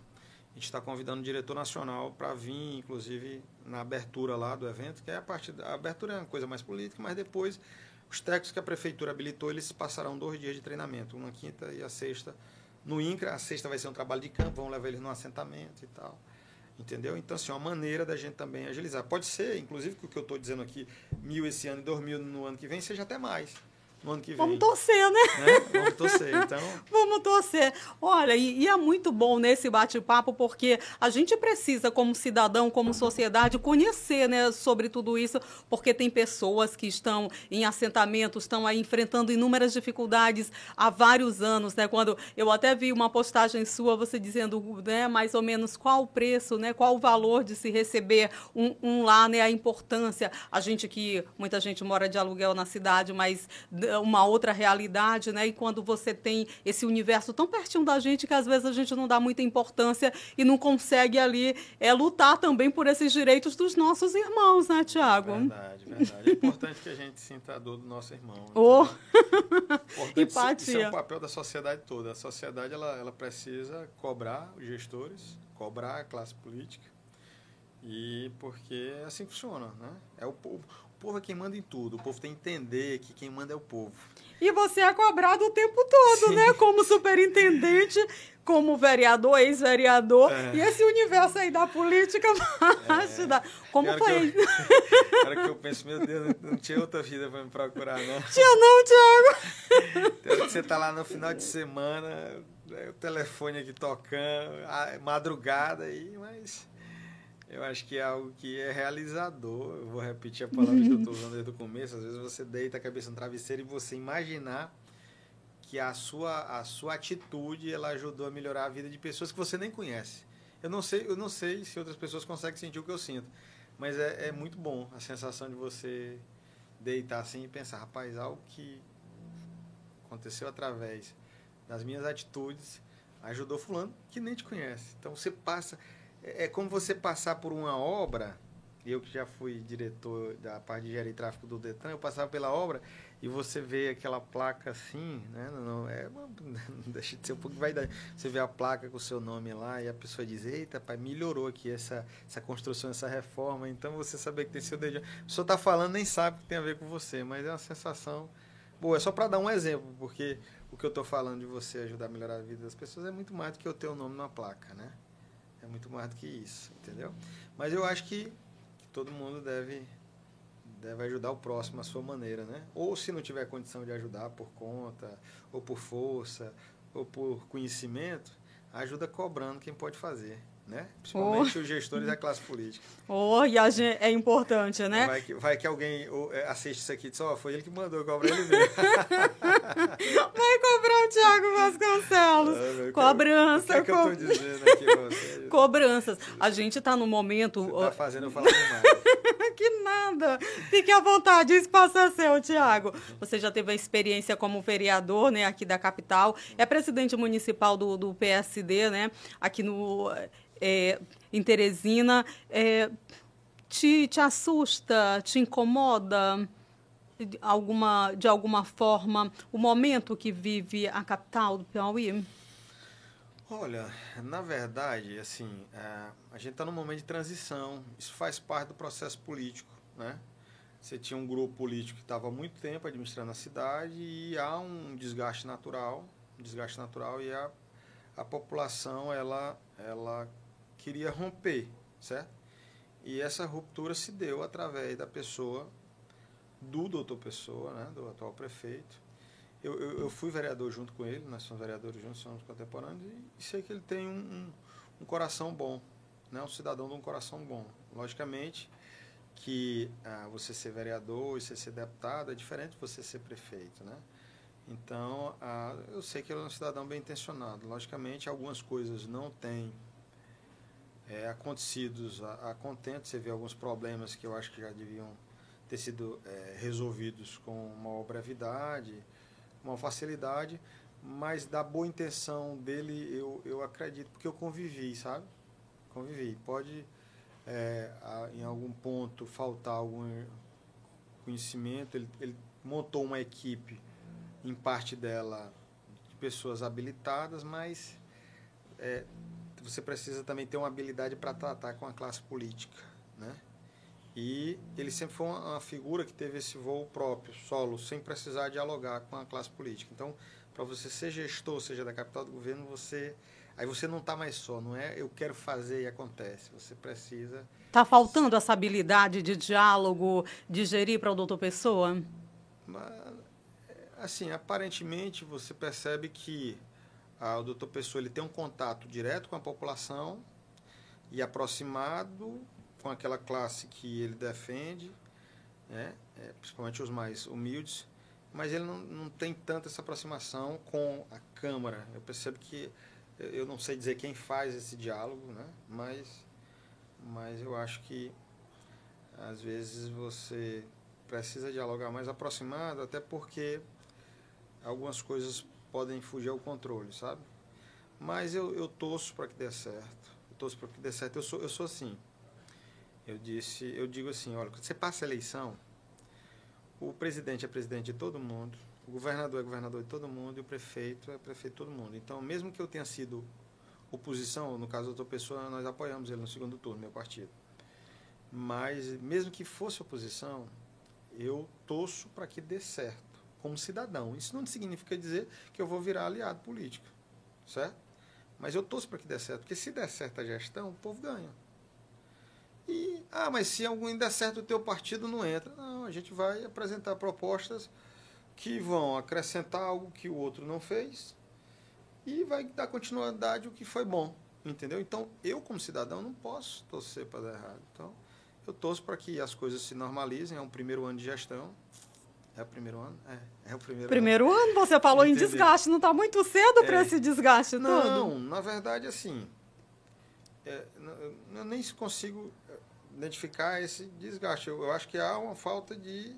A gente está convidando o diretor nacional para vir, inclusive, na abertura lá do evento, que é a parte da a abertura é uma coisa mais política, mas depois os técnicos que a prefeitura habilitou, eles passarão dois dias de treinamento, uma quinta e a sexta no INCRA. A sexta vai ser um trabalho de campo, vão levar eles no assentamento e tal. Entendeu? Então, assim, é uma maneira da gente também agilizar. Pode ser, inclusive, que o que eu estou dizendo aqui, mil esse ano e dois mil no ano que vem, seja até mais no ano que vem. Vamos torcer, né? né? Vamos torcer, então. Vamos torcer. Olha, e, e é muito bom nesse bate-papo, porque a gente precisa, como cidadão, como sociedade, conhecer né, sobre tudo isso, porque tem pessoas que estão em assentamentos, estão aí enfrentando inúmeras dificuldades há vários anos, né? Quando eu até vi uma postagem sua, você dizendo né, mais ou menos qual o preço, né, qual o valor de se receber um, um lá, né, a importância. A gente que, muita gente mora de aluguel na cidade, mas uma outra realidade, né? E quando você tem esse universo tão pertinho da gente que às vezes a gente não dá muita importância e não consegue ali é, lutar também por esses direitos dos nossos irmãos, né, Tiago? Verdade, verdade. É importante que a gente sinta a dor do nosso irmão. Oh. Empatia. Isso é o papel da sociedade toda. A sociedade ela, ela precisa cobrar os gestores, cobrar a classe política, e porque é assim funciona, né? É o povo. Povo é quem manda em tudo. O povo tem que entender que quem manda é o povo. E você é cobrado o tempo todo, Sim. né? Como superintendente, como vereador, ex-vereador. É. E esse universo aí da política é. da... Como cara foi? Que eu, cara que eu penso, meu Deus, não tinha outra vida para me procurar, não. Tinha não, Tiago. Então, você tá lá no final de semana, o telefone aqui tocando, madrugada aí, mas eu acho que é algo que é realizador. Eu vou repetir a palavra que eu estou usando desde o começo. Às vezes você deita a cabeça no travesseiro e você imaginar que a sua, a sua atitude ela ajudou a melhorar a vida de pessoas que você nem conhece. Eu não sei, eu não sei se outras pessoas conseguem sentir o que eu sinto, mas é, é muito bom a sensação de você deitar assim e pensar, rapaz, algo que aconteceu através das minhas atitudes ajudou fulano que nem te conhece. Então você passa é, é como você passar por uma obra, eu que já fui diretor da parte de engenharia e tráfego do Detran, eu passava pela obra e você vê aquela placa assim, né? Não, não, é não deixa de ser um pouco vai Você vê a placa com o seu nome lá e a pessoa diz, eita, pai, melhorou aqui essa, essa construção, essa reforma. Então você saber que tem seu dedo. A pessoa está falando, nem sabe que tem a ver com você, mas é uma sensação boa. É só para dar um exemplo, porque o que eu estou falando de você ajudar a melhorar a vida das pessoas é muito mais do que eu ter o nome na placa, né? É muito mais do que isso, entendeu? Mas eu acho que, que todo mundo deve deve ajudar o próximo à sua maneira, né? Ou se não tiver condição de ajudar por conta, ou por força, ou por conhecimento, ajuda cobrando quem pode fazer né? Principalmente oh. os gestores da classe política. Oh, e a gente, é importante, né? Vai que, vai que alguém é, assiste isso aqui e diz, ó, oh, foi ele que mandou cobrar ele mesmo. vai cobrar o Thiago Vasconcelos. Ah, Cobrança. O que, é que eu tô dizendo aqui você? Cobranças. A gente tá no momento... Você tá fazendo eu falar demais. que nada. Fique à vontade, espaço é seu, Tiago. Você já teve a experiência como vereador, né, aqui da capital. É presidente municipal do, do PSD, né, aqui no é, em Teresina, é, te, te assusta, te incomoda de alguma, de alguma forma o momento que vive a capital do Piauí? Olha, na verdade, assim, é, a gente está num momento de transição. Isso faz parte do processo político, né? Você tinha um grupo político que estava há muito tempo administrando a cidade e há um desgaste natural, um desgaste natural e a, a população ela, ela queria romper, certo? E essa ruptura se deu através da pessoa, do doutor Pessoa, né, do atual prefeito. Eu, eu, eu, fui vereador junto com ele, nós somos vereadores juntos, somos contemporâneos, e sei que ele tem um, um, um coração bom, né, um cidadão de um coração bom. Logicamente que ah, você ser vereador e você ser deputado é diferente de você ser prefeito, né? Então, ah, eu sei que ele é um cidadão bem intencionado. Logicamente, algumas coisas não têm é, acontecidos a, a contento. Você vê alguns problemas que eu acho que já deviam ter sido é, resolvidos com maior brevidade, uma facilidade, mas da boa intenção dele eu, eu acredito, porque eu convivi, sabe? Convivi. Pode, é, a, em algum ponto, faltar algum conhecimento. Ele, ele montou uma equipe, em parte dela, de pessoas habilitadas, mas é, você precisa também ter uma habilidade para tratar com a classe política, né? E ele sempre foi uma, figura que teve esse voo próprio, solo, sem precisar dialogar com a classe política. Então, para você ser gestor, seja da capital do governo, você aí você não está mais só, não é eu quero fazer e acontece. Você precisa. Está faltando essa habilidade de diálogo, de gerir para o doutor Pessoa? Mas, assim, aparentemente você percebe que ah, o doutor Pessoa ele tem um contato direto com a população e aproximado com aquela classe que ele defende, né? É, principalmente os mais humildes, mas ele não, não tem tanta essa aproximação com a Câmara. Eu percebo que, eu não sei dizer quem faz esse diálogo, né? mas, mas eu acho que às vezes você precisa dialogar mais aproximado, até porque algumas coisas podem fugir ao controle, sabe? Mas eu, eu torço para que dê certo. Eu torço para que dê certo. Eu sou, eu sou assim. Eu disse, eu digo assim, olha, quando você passa a eleição, o presidente é presidente de todo mundo, o governador é governador de todo mundo e o prefeito é prefeito de todo mundo. Então, mesmo que eu tenha sido oposição, no caso outra pessoa, nós apoiamos ele no segundo turno, meu partido. Mas, mesmo que fosse oposição, eu torço para que dê certo, como cidadão. Isso não significa dizer que eu vou virar aliado político, certo? Mas eu torço para que dê certo, porque se der certo a gestão, o povo ganha. E, ah, mas se algum der certo o teu partido não entra. Não, a gente vai apresentar propostas que vão acrescentar algo que o outro não fez e vai dar continuidade o que foi bom, entendeu? Então, eu como cidadão não posso torcer para dar errado. Então, eu torço para que as coisas se normalizem, é um primeiro ano de gestão. É o primeiro ano? É, é o primeiro, primeiro ano. ano. você falou em desgaste, não está muito cedo é. para esse desgaste não, todo? Não, na verdade, assim, é, eu nem consigo identificar esse desgaste. Eu, eu acho que há uma falta de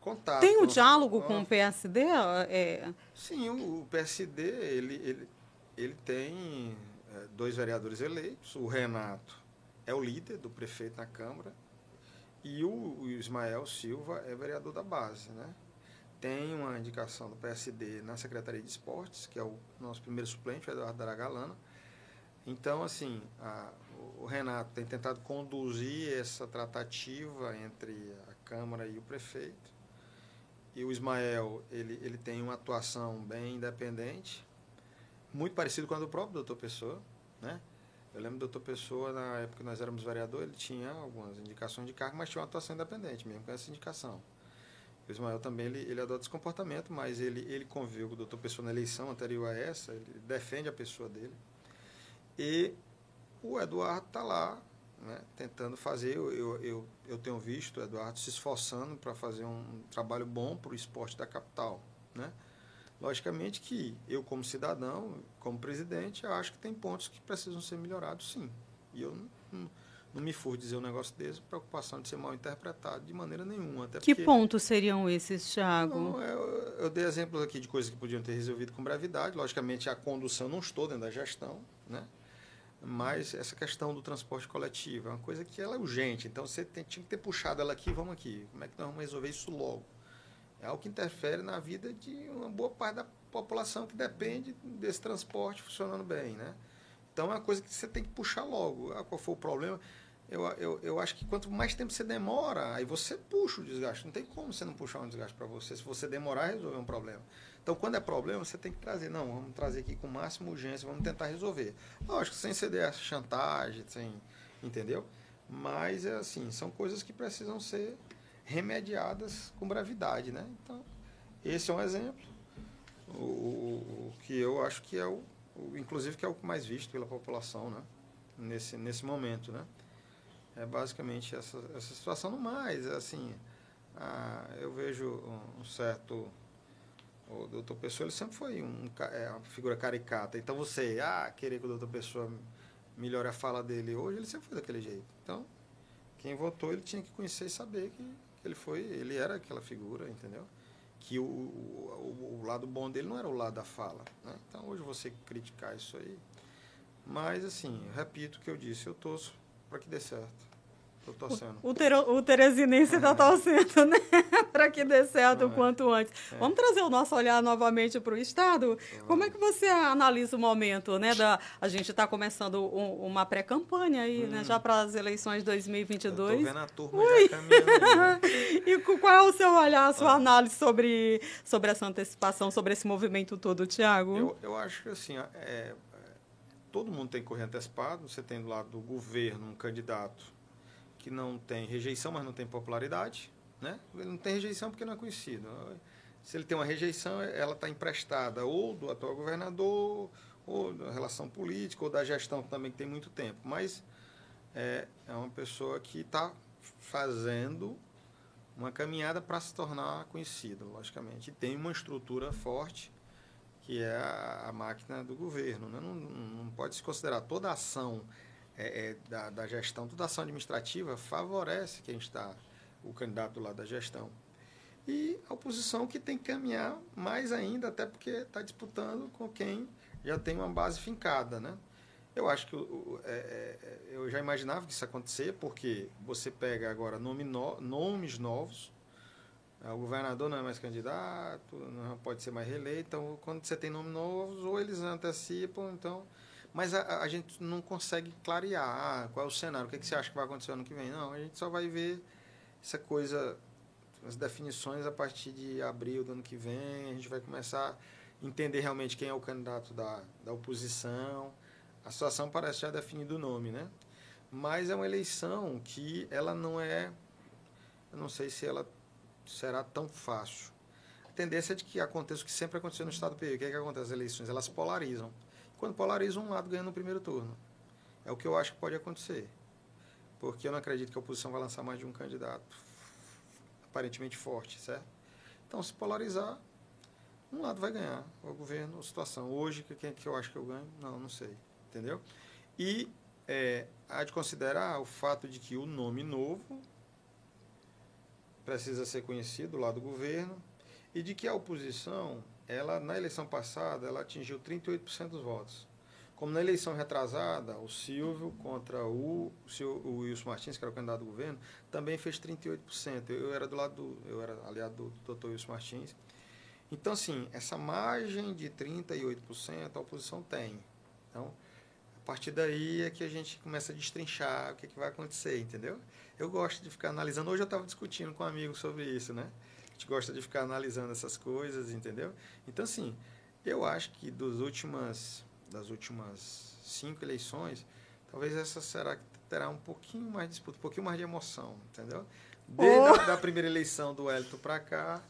contato. Tem o um diálogo com o PSD? É... Sim, o, PSD ele, ele, ele tem é, dois vereadores eleitos. O Renato é o líder do prefeito na Câmara e o, o Ismael Silva é vereador da base, né? Tem uma indicação do PSD na Secretaria de Esportes, que é o nosso primeiro suplente, o Eduardo Daragalana. Então, assim, a, o Renato tem tentado conduzir essa tratativa entre a Câmara e o prefeito. E o Ismael, ele, ele tem uma atuação bem independente, muito parecido com a do próprio doutor Pessoa, né? Eu lembro do doutor Pessoa, na época que nós éramos vereador, ele tinha algumas indicações de cargo, mas tinha uma atuação independente, mesmo com essa indicação. O Ismael também, ele, ele adota esse comportamento, mas ele, ele conviveu com o doutor Pessoa na eleição anterior a essa, ele defende a pessoa dele. E o Eduardo está lá, né, tentando fazer. Eu, eu, eu, eu, tenho visto o Eduardo se esforçando para fazer um trabalho bom para o esporte da capital. Né? Logicamente que eu, como cidadão, como presidente, acho que tem pontos que precisam ser melhorados, sim. E eu não, não, não me furo dizer um negócio desse, preocupação de ser mal interpretado de maneira nenhuma. Até que pontos seriam esses, Thiago? Não, eu, eu, dei exemplos aqui de coisas que podiam ter resolvido com brevidade. Logicamente, a condução não estou dentro da gestão, né? Mas essa questão do transporte coletivo é uma coisa que ela é urgente. Então você tem, tinha que ter puxado ela aqui, vamos aqui. Como é que nós vamos resolver isso logo? É algo que interfere na vida de uma boa parte da população que depende desse transporte funcionando bem, né? Então é uma coisa que você tem que puxar logo. Ah, qual foi o problema? Eu, eu, eu acho que quanto mais tempo você demora, aí você puxa o desgaste. Não tem como você não puxar um desgaste para você se você demorar a resolver um problema. Então, quando é problema, você tem que trazer. Não, vamos trazer aqui com máxima urgência, vamos tentar resolver. Lógico, sem ceder a chantagem, sem. Entendeu? Mas, é assim, são coisas que precisam ser remediadas com brevidade, né? Então, esse é um exemplo. O, o, o que eu acho que é o, o, inclusive que é o mais visto pela população, né? Nesse, nesse momento, né? É basicamente essa, essa situação. No mais, assim, ah, eu vejo um certo... O doutor Pessoa ele sempre foi um, é, uma figura caricata. Então você, ah, querer que o doutor Pessoa melhore a fala dele hoje, ele sempre foi daquele jeito. Então, quem votou, ele tinha que conhecer e saber que, que ele foi, ele era aquela figura, entendeu? Que o, o, o, lado bom dele não era o lado da fala. Né? Então, hoje você criticar isso aí. Mas, assim, repito o que eu disse, eu torço para que dê certo. Tô torcendo. O, o, o Teresinense está torcendo, né? para que dê certo o é. quanto antes. É. Vamos trazer o nosso olhar novamente para o Estado. Como é que você analisa o momento, né? Da, a gente está começando um, uma pré-campanha aí, hum. né? Já para as eleições 2022. Estou vendo a turma Ui. já caminhando. e qual é o seu olhar, a sua ah. análise sobre, sobre essa antecipação, sobre esse movimento todo, Tiago? Eu, eu acho que, assim, é, todo mundo tem que correr antecipado. Você tem do lado do governo um candidato que não tem rejeição, mas não tem popularidade. Né? Ele não tem rejeição porque não é conhecido. Se ele tem uma rejeição, ela está emprestada ou do atual governador, ou da relação política, ou da gestão também, que tem muito tempo. Mas é, é uma pessoa que está fazendo uma caminhada para se tornar conhecido, logicamente. E tem uma estrutura forte, que é a, máquina do governo. Né? Não, não pode se considerar toda ação é, é, da, da, gestão, toda ação administrativa favorece quem está, o candidato lá da gestão. e a oposição que tem que caminhar mais ainda, até porque está disputando com quem já tem uma base fincada, né? Eu acho que é, é, eu já imaginava que isso ia acontecer, porque você pega agora nome no, nomes novos, é, o governador não é mais candidato, não pode ser mais reeleito, então quando você tem nomes novos, ou eles antecipam, então... Mas a, a gente não consegue clarear ah, qual é o cenário, o que, que você acha que vai acontecer ano que vem. Não, a gente só vai ver essa coisa, as definições a partir de abril do ano que vem, a gente vai começar a entender realmente quem é o candidato da, da oposição, a situação parece já definir o nome, né? Mas é uma eleição que ela não é, eu não sei se ela será tão fácil. A tendência é de que aconteça o que sempre aconteceu no Estado do Peru. O que, é que acontece? As eleições elas polarizam. Quando polarizam, um lado ganha no primeiro turno. É o que eu acho que pode acontecer. Porque eu não acredito que a oposição vai lançar mais de um candidato aparentemente forte, certo? Então, se polarizar, um lado vai ganhar, o governo, a situação. Hoje, quem que eu acho que eu ganho? Não, não sei entendeu? E é, há de considerar o fato de que o nome novo precisa ser conhecido lá do governo e de que a oposição, ela na eleição passada, ela atingiu 38% dos votos. Como na eleição retrasada, o Silvio contra o, o Wilson Martins, que era o candidato do governo, também fez 38%. Eu, era do lado do, eu era aliado do doutor Wilson Martins. Então, assim, essa margem de 38% a oposição tem. Então, partir daí é que a gente começa a destrinchar o que, que vai acontecer, entendeu? Eu gosto de ficar analisando. Hoje eu estava discutindo com um amigo sobre isso, né? Gente gosta de ficar analisando essas coisas, entendeu? Então, assim, eu acho que dos últimas, das últimas cinco eleições, talvez essa será que terá um pouquinho mais de disputa, um pouquinho mais de emoção, entendeu? Desde oh. a da primeira eleição do Hélito para cá,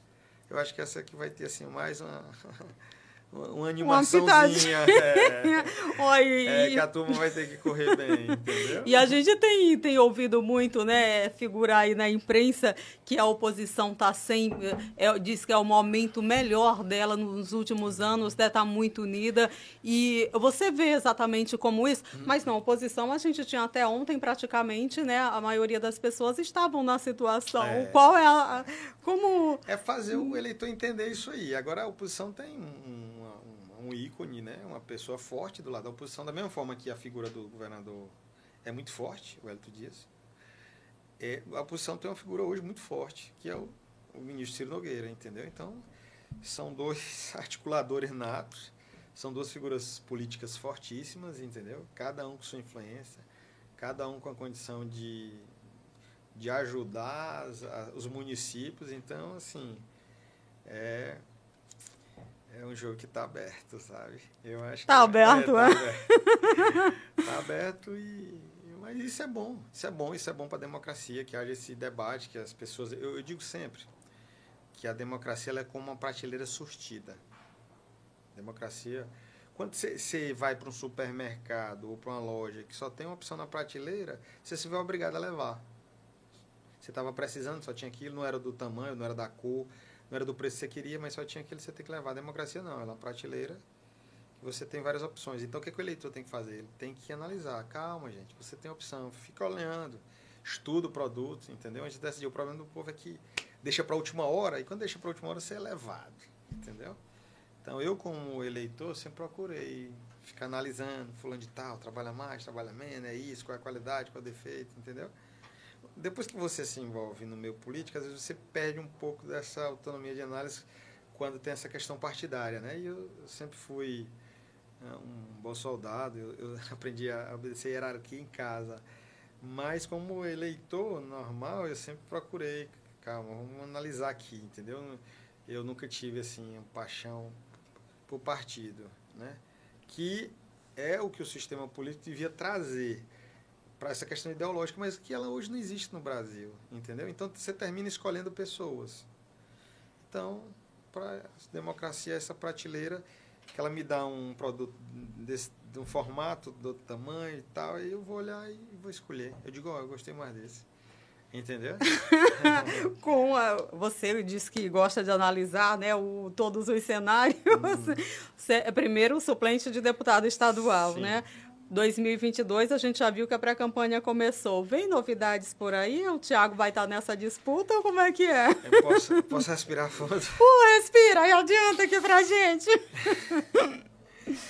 eu acho que essa aqui vai ter assim mais uma uma animaçãozinha. É, Oi, é, que a turma vai ter que correr bem, entendeu? E a gente tem, tem ouvido muito, né, figurar aí na imprensa que a oposição está sem. É, diz que é o momento melhor dela nos últimos anos, né, está muito unida. E você vê exatamente como isso, hum. mas não, oposição a gente tinha até ontem praticamente, né? A maioria das pessoas estavam na situação. É. Qual é a. Como. É fazer o eleitor entender isso aí. Agora a oposição tem um um ícone, né? uma pessoa forte do lado da oposição, da mesma forma que a figura do governador é muito forte, o Hélito Dias. É, a oposição tem uma figura hoje muito forte, que é o, o ministro Ciro Nogueira, entendeu? Então, são dois articuladores natos, são duas figuras políticas fortíssimas, entendeu? Cada um com sua influência, cada um com a condição de, de ajudar as, a, os municípios. Então, assim, é, é um jogo que está aberto, sabe? Eu acho tá que aberto, é, tá é? Aberto. tá aberto e mas isso é bom, isso é bom, isso é bom para a democracia que haja esse debate, que as pessoas, eu, eu digo sempre que a democracia é como uma prateleira surtida. Democracia, quando você vai para um supermercado ou para uma loja que só tem uma opção na prateleira, você se vê obrigado a levar. Você estava precisando, só tinha aquilo, não era do tamanho, não era da cor, não era do preço que você queria, mas só tinha aquilo que você tem que levar. A democracia não, ela é uma prateleira que você tem várias opções. Então o que, que o eleitor tem que fazer? Ele tem que analisar. Calma, gente, você tem opção, fica olhando, estuda o produto, entendeu? A gente decidiu. O problema do povo é que deixa para a última hora, e quando deixa para a última hora você é levado, entendeu? Então eu, como eleitor, sempre procurei ficar analisando, fulano de tal, trabalha mais, trabalha menos, é isso, qual é a qualidade, qual é o defeito, entendeu? Depois que você se envolve no meio político, às vezes você perde um pouco dessa autonomia de análise quando tem essa questão partidária, né? E eu sempre fui né, um bom soldado, eu, aprendi a obedecer hierarquia em casa, mas como eleitor normal, eu sempre procurei, calma, vamos analisar aqui, entendeu? Eu nunca tive assim paixão por partido, né? Que é o que o sistema político devia trazer para essa questão ideológica, mas que ela hoje não existe no Brasil, entendeu? Então você termina escolhendo pessoas. Então, para a democracia essa prateleira que ela me dá um produto desse, de um formato, do tamanho e tal, aí eu vou olhar e vou escolher. Eu digo, ó, oh, eu gostei mais desse. Entendeu? Com a, você disse que gosta de analisar né, o, todos os cenários. Hum. Você é primeiro suplente de deputado estadual, Sim. né? 2022 a gente já viu que a pré-campanha começou. Vem novidades por aí? O Thiago vai estar nessa disputa ou como é que é? Eu posso, posso respirar fundo? Uh, respira e adianta aqui pra gente.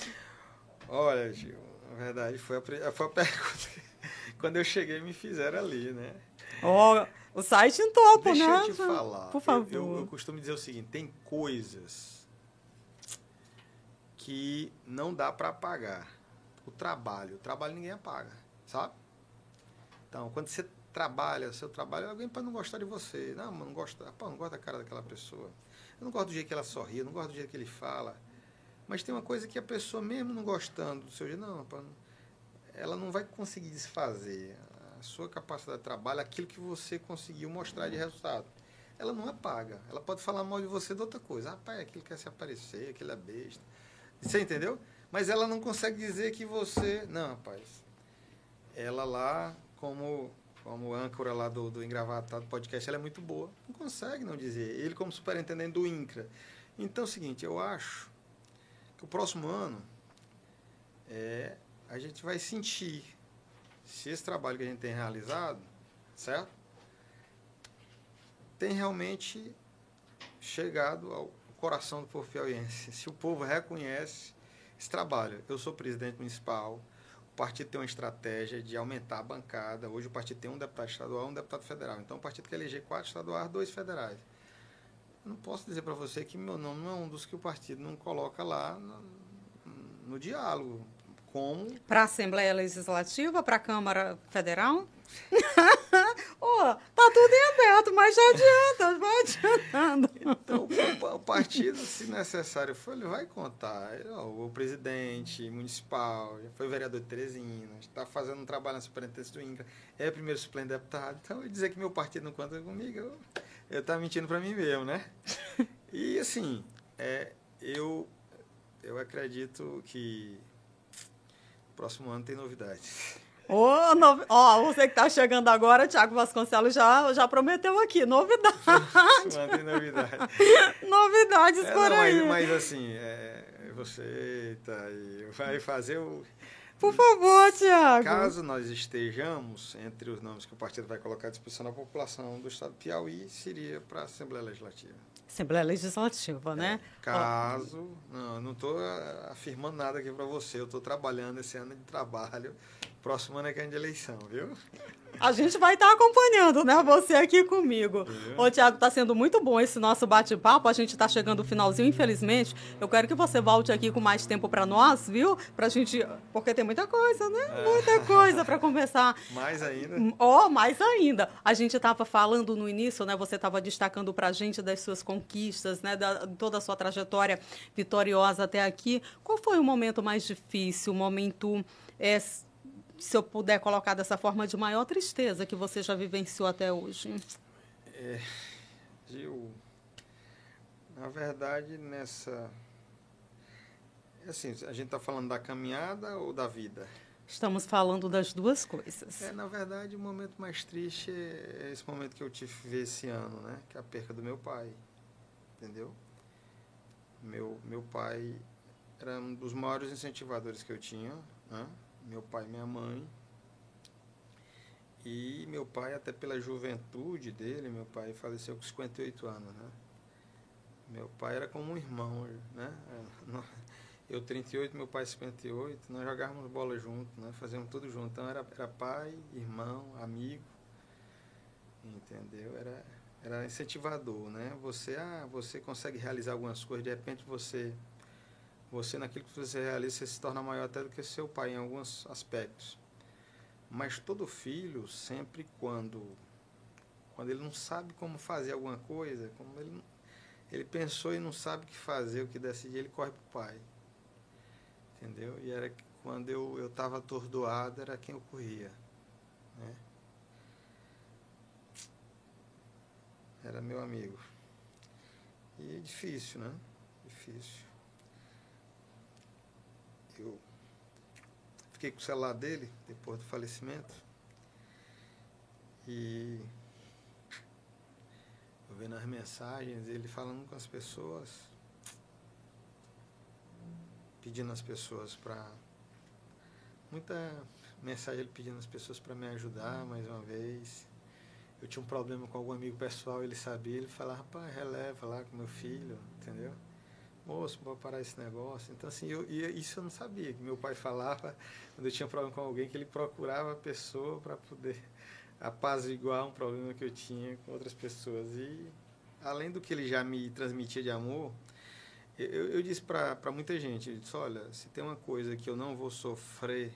Olha, Gil, na verdade foi a, foi a pergunta que, quando eu cheguei me fizeram ali, né? Oh, o site em topo, Deixa né? Deixa eu te falar. Por favor. Eu, eu, eu costumo dizer o seguinte, tem coisas que não dá para pagar. O trabalho, o trabalho ninguém apaga, sabe? Então, quando você trabalha, seu trabalho, alguém pode não gostar de você. Não, não gosto, pô, não gosto da cara daquela pessoa. Eu não gosto do jeito que ela sorri, eu não gosto do jeito que ele fala. Mas tem uma coisa que a pessoa, mesmo não gostando do seu jeito, não, pô, ela não vai conseguir desfazer a sua capacidade de trabalho, aquilo que você conseguiu mostrar de resultado. Ela não apaga. Ela pode falar mal de você de outra coisa. Rapaz, aquilo quer se aparecer, aquilo é besta. Você entendeu? Mas ela não consegue dizer que você. Não, rapaz. Ela lá, como, como âncora lá do, do Engravatado podcast, ela é muito boa. Não consegue não dizer. Ele, como superintendente do INCRA. Então é o seguinte, eu acho que o próximo ano é, a gente vai sentir se esse trabalho que a gente tem realizado, certo? Tem realmente chegado ao coração do povo. Se o povo reconhece esse trabalho. Eu sou presidente municipal, o partido tem uma estratégia de aumentar a bancada. Hoje o partido tem um deputado estadual e um deputado federal. Então o partido quer eleger quatro estaduais, dois federais. Eu não posso dizer para você que meu nome não é um dos que o partido não coloca lá no, no diálogo. Como. Para a Assembleia Legislativa, para a Câmara Federal? oh, tá tudo em aberto, mas já adianta, vai adiantando. Então, o partido, se necessário for, ele vai contar. O presidente municipal, já foi vereador de Teresina, está fazendo um trabalho na superintendência do INCRA, é primeiro suplente deputado. Então, eu dizer que meu partido não conta comigo, eu, eu tá mentindo para mim mesmo, né? E, assim, é, eu, eu acredito que próximo ano tem novidades. Ô, no... Ó, você que está chegando agora, Tiago Vasconcelos já, já prometeu aqui, novidade. Mantém novidade. Novidades é, por não, aí. Mas, mas assim, é, você tá aí, vai fazer o... Por favor, Tiago. Caso nós estejamos entre os nomes que o partido vai colocar à disposição da população do estado do Piauí, seria para a Assembleia Legislativa. Assembleia Legislativa, né? É, caso, não, não estou afirmando nada aqui para você, eu estou trabalhando esse ano de trabalho Próximo ano é que é eleição, viu? A gente vai estar acompanhando, né? Você aqui comigo. Uhum. Ô, Tiago, está sendo muito bom esse nosso bate-papo. A gente está chegando no finalzinho, infelizmente. Eu quero que você volte aqui com mais tempo para nós, viu? Pra gente. Porque tem muita coisa, né? É. Muita coisa para conversar. mais ainda. Ó, oh, mais ainda. A gente estava falando no início, né? Você estava destacando para a gente das suas conquistas, né? Da, toda a sua trajetória vitoriosa até aqui. Qual foi o momento mais difícil? O momento. É, se eu puder colocar dessa forma, de maior tristeza que você já vivenciou até hoje? É, Gil, na verdade, nessa. Assim, a gente está falando da caminhada ou da vida? Estamos falando das duas coisas. É, na verdade, o momento mais triste é esse momento que eu tive esse ano, né? Que é a perca do meu pai. Entendeu? Meu, meu pai era um dos maiores incentivadores que eu tinha, né? Meu pai e minha mãe. E meu pai, até pela juventude dele, meu pai faleceu com 58 anos, né? Meu pai era como um irmão, né? Eu 38, meu pai 58, nós jogávamos bola junto, né? Fazíamos tudo junto. Então era, era pai, irmão, amigo, entendeu? Era, era incentivador, né? Você, ah, você consegue realizar algumas coisas, de repente você você, naquilo que você realiza, você se torna maior até do que seu pai em alguns aspectos. Mas todo filho, sempre quando, quando ele não sabe como fazer alguma coisa, como ele, ele pensou e não sabe o que fazer, o que decidir, ele corre para o pai. Entendeu? E era quando eu estava atordoado, era quem eu corria. Né? Era meu amigo. E é difícil, né? Difícil. Eu fiquei com o celular dele depois do falecimento. E eu vendo as mensagens, ele falando com as pessoas, pedindo às pessoas para muita mensagem ele pedindo as pessoas para me ajudar mais uma vez. Eu tinha um problema com algum amigo pessoal, ele sabia, ele falava, rapaz, releva lá com meu filho, entendeu? Moço, vou parar esse negócio. Então, assim, eu, isso eu não sabia, que meu pai falava, quando eu tinha problema com alguém, que ele procurava a pessoa para poder apaziguar um problema que eu tinha com outras pessoas. E, além do que ele já me transmitia de amor, eu, eu disse para muita gente, disse, olha, se tem uma coisa que eu não vou sofrer,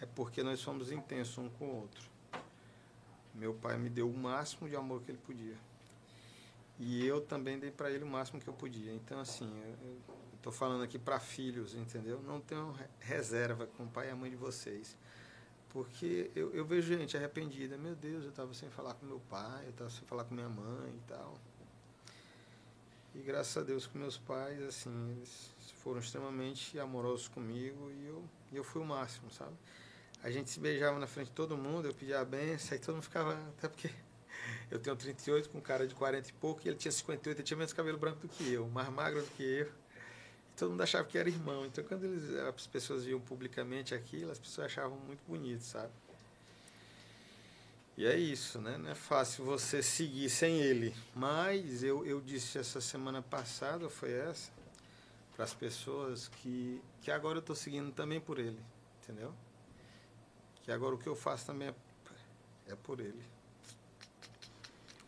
é porque nós somos intensos um com o outro. Meu pai me deu o máximo de amor que ele podia. E eu também dei para ele o máximo que eu podia. Então, assim, eu estou falando aqui para filhos, entendeu? Não tenham reserva com o pai e a mãe de vocês. Porque eu, eu vejo gente arrependida. Meu Deus, eu estava sem falar com meu pai, eu estava sem falar com minha mãe e tal. E graças a Deus com meus pais, assim, eles foram extremamente amorosos comigo e eu, e eu fui o máximo, sabe? A gente se beijava na frente de todo mundo, eu pedia a benção, aí todo mundo ficava, até porque eu tenho 38 com um cara de 40 e pouco, e ele tinha 58, ele tinha menos cabelo branco do que eu, mais magro do que eu. E todo mundo achava que era irmão. Então quando eles, as pessoas viam publicamente aquilo, as pessoas achavam muito bonito, sabe? E é isso, né? Não é fácil você seguir sem ele. Mas eu, eu disse essa semana passada, foi essa, para as pessoas que, que agora eu estou seguindo também por ele, entendeu? Que agora o que eu faço também é, é por ele.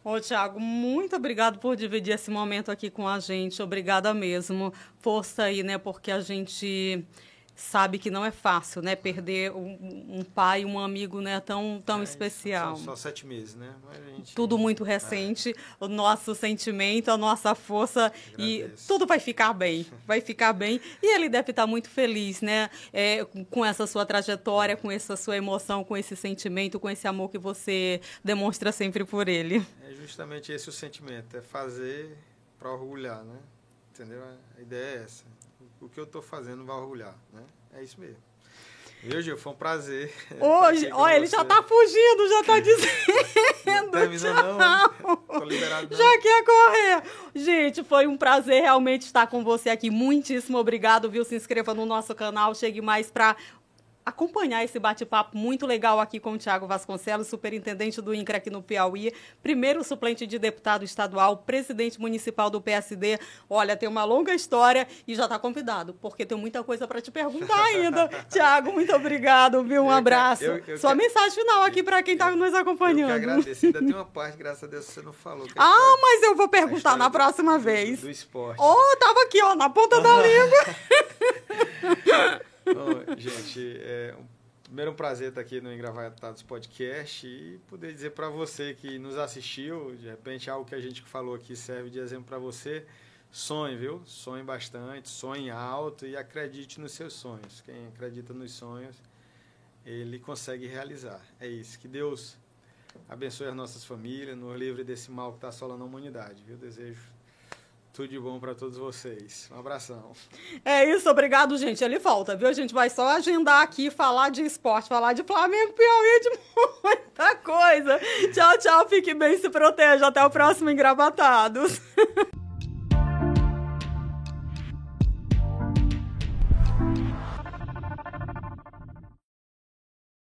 Ô, Tiago, muito obrigado por dividir esse momento aqui com a gente. Obrigada mesmo. Força aí, né? Porque a gente sabe que não é fácil, né? Perder um, um pai, um amigo, né? Tão, tão é, especial. São só sete meses, né? Gente, tudo muito recente. É. O nosso sentimento, a nossa força e tudo vai ficar bem, vai ficar bem. E ele deve estar muito feliz, né? É, com essa sua trajetória, com essa sua emoção, com esse sentimento, com esse amor que você demonstra sempre por ele. É justamente esse o sentimento, é fazer para orgulhar, né? Entendeu? A ideia é essa o que eu estou fazendo vai orgulhar, né? É isso mesmo. Viu, Gil? Foi um prazer. Hoje, olha, ele já está fugindo, já está dizendo. Não tchau. não. Tô liberado não. Já quer correr. Gente, foi um prazer realmente estar com você aqui. Muitíssimo obrigado, viu? Se inscreva no nosso canal, chegue mais para acompanhar esse bate-papo muito legal aqui com o Tiago Vasconcelos, superintendente do INCRA aqui no Piauí, primeiro suplente de deputado estadual, presidente municipal do PSD. Olha, tem uma longa história e já está convidado, porque tem muita coisa para te perguntar ainda. Tiago, muito obrigado, viu? Um abraço. Eu, eu, Sua mensagem final aqui para quem está nos acompanhando. Eu que agradeço. Ainda tem uma parte, graças a Deus, você não falou. É ah, mas eu vou perguntar na próxima do, vez. Do esporte. Oh, tava aqui, ó, na ponta da língua. Bom, gente, é um, primeiro um prazer estar aqui no Engravatados Podcast e poder dizer para você que nos assistiu, de repente algo que a gente falou aqui serve de exemplo para você. Sonhe, viu? Sonhe bastante, sonhe alto e acredite nos seus sonhos. Quem acredita nos sonhos, ele consegue realizar. É isso. Que Deus abençoe as nossas famílias, nos livre desse mal que está assolando a humanidade. Viu? Desejo tudo de bom para todos vocês. Um abração. É isso, obrigado, gente. Ele volta, viu? A gente vai só agendar aqui, falar de esporte, falar de Flamengo, Piauí, de muita coisa. Tchau, tchau. Fique bem, se proteja. Até o próximo Engravatados.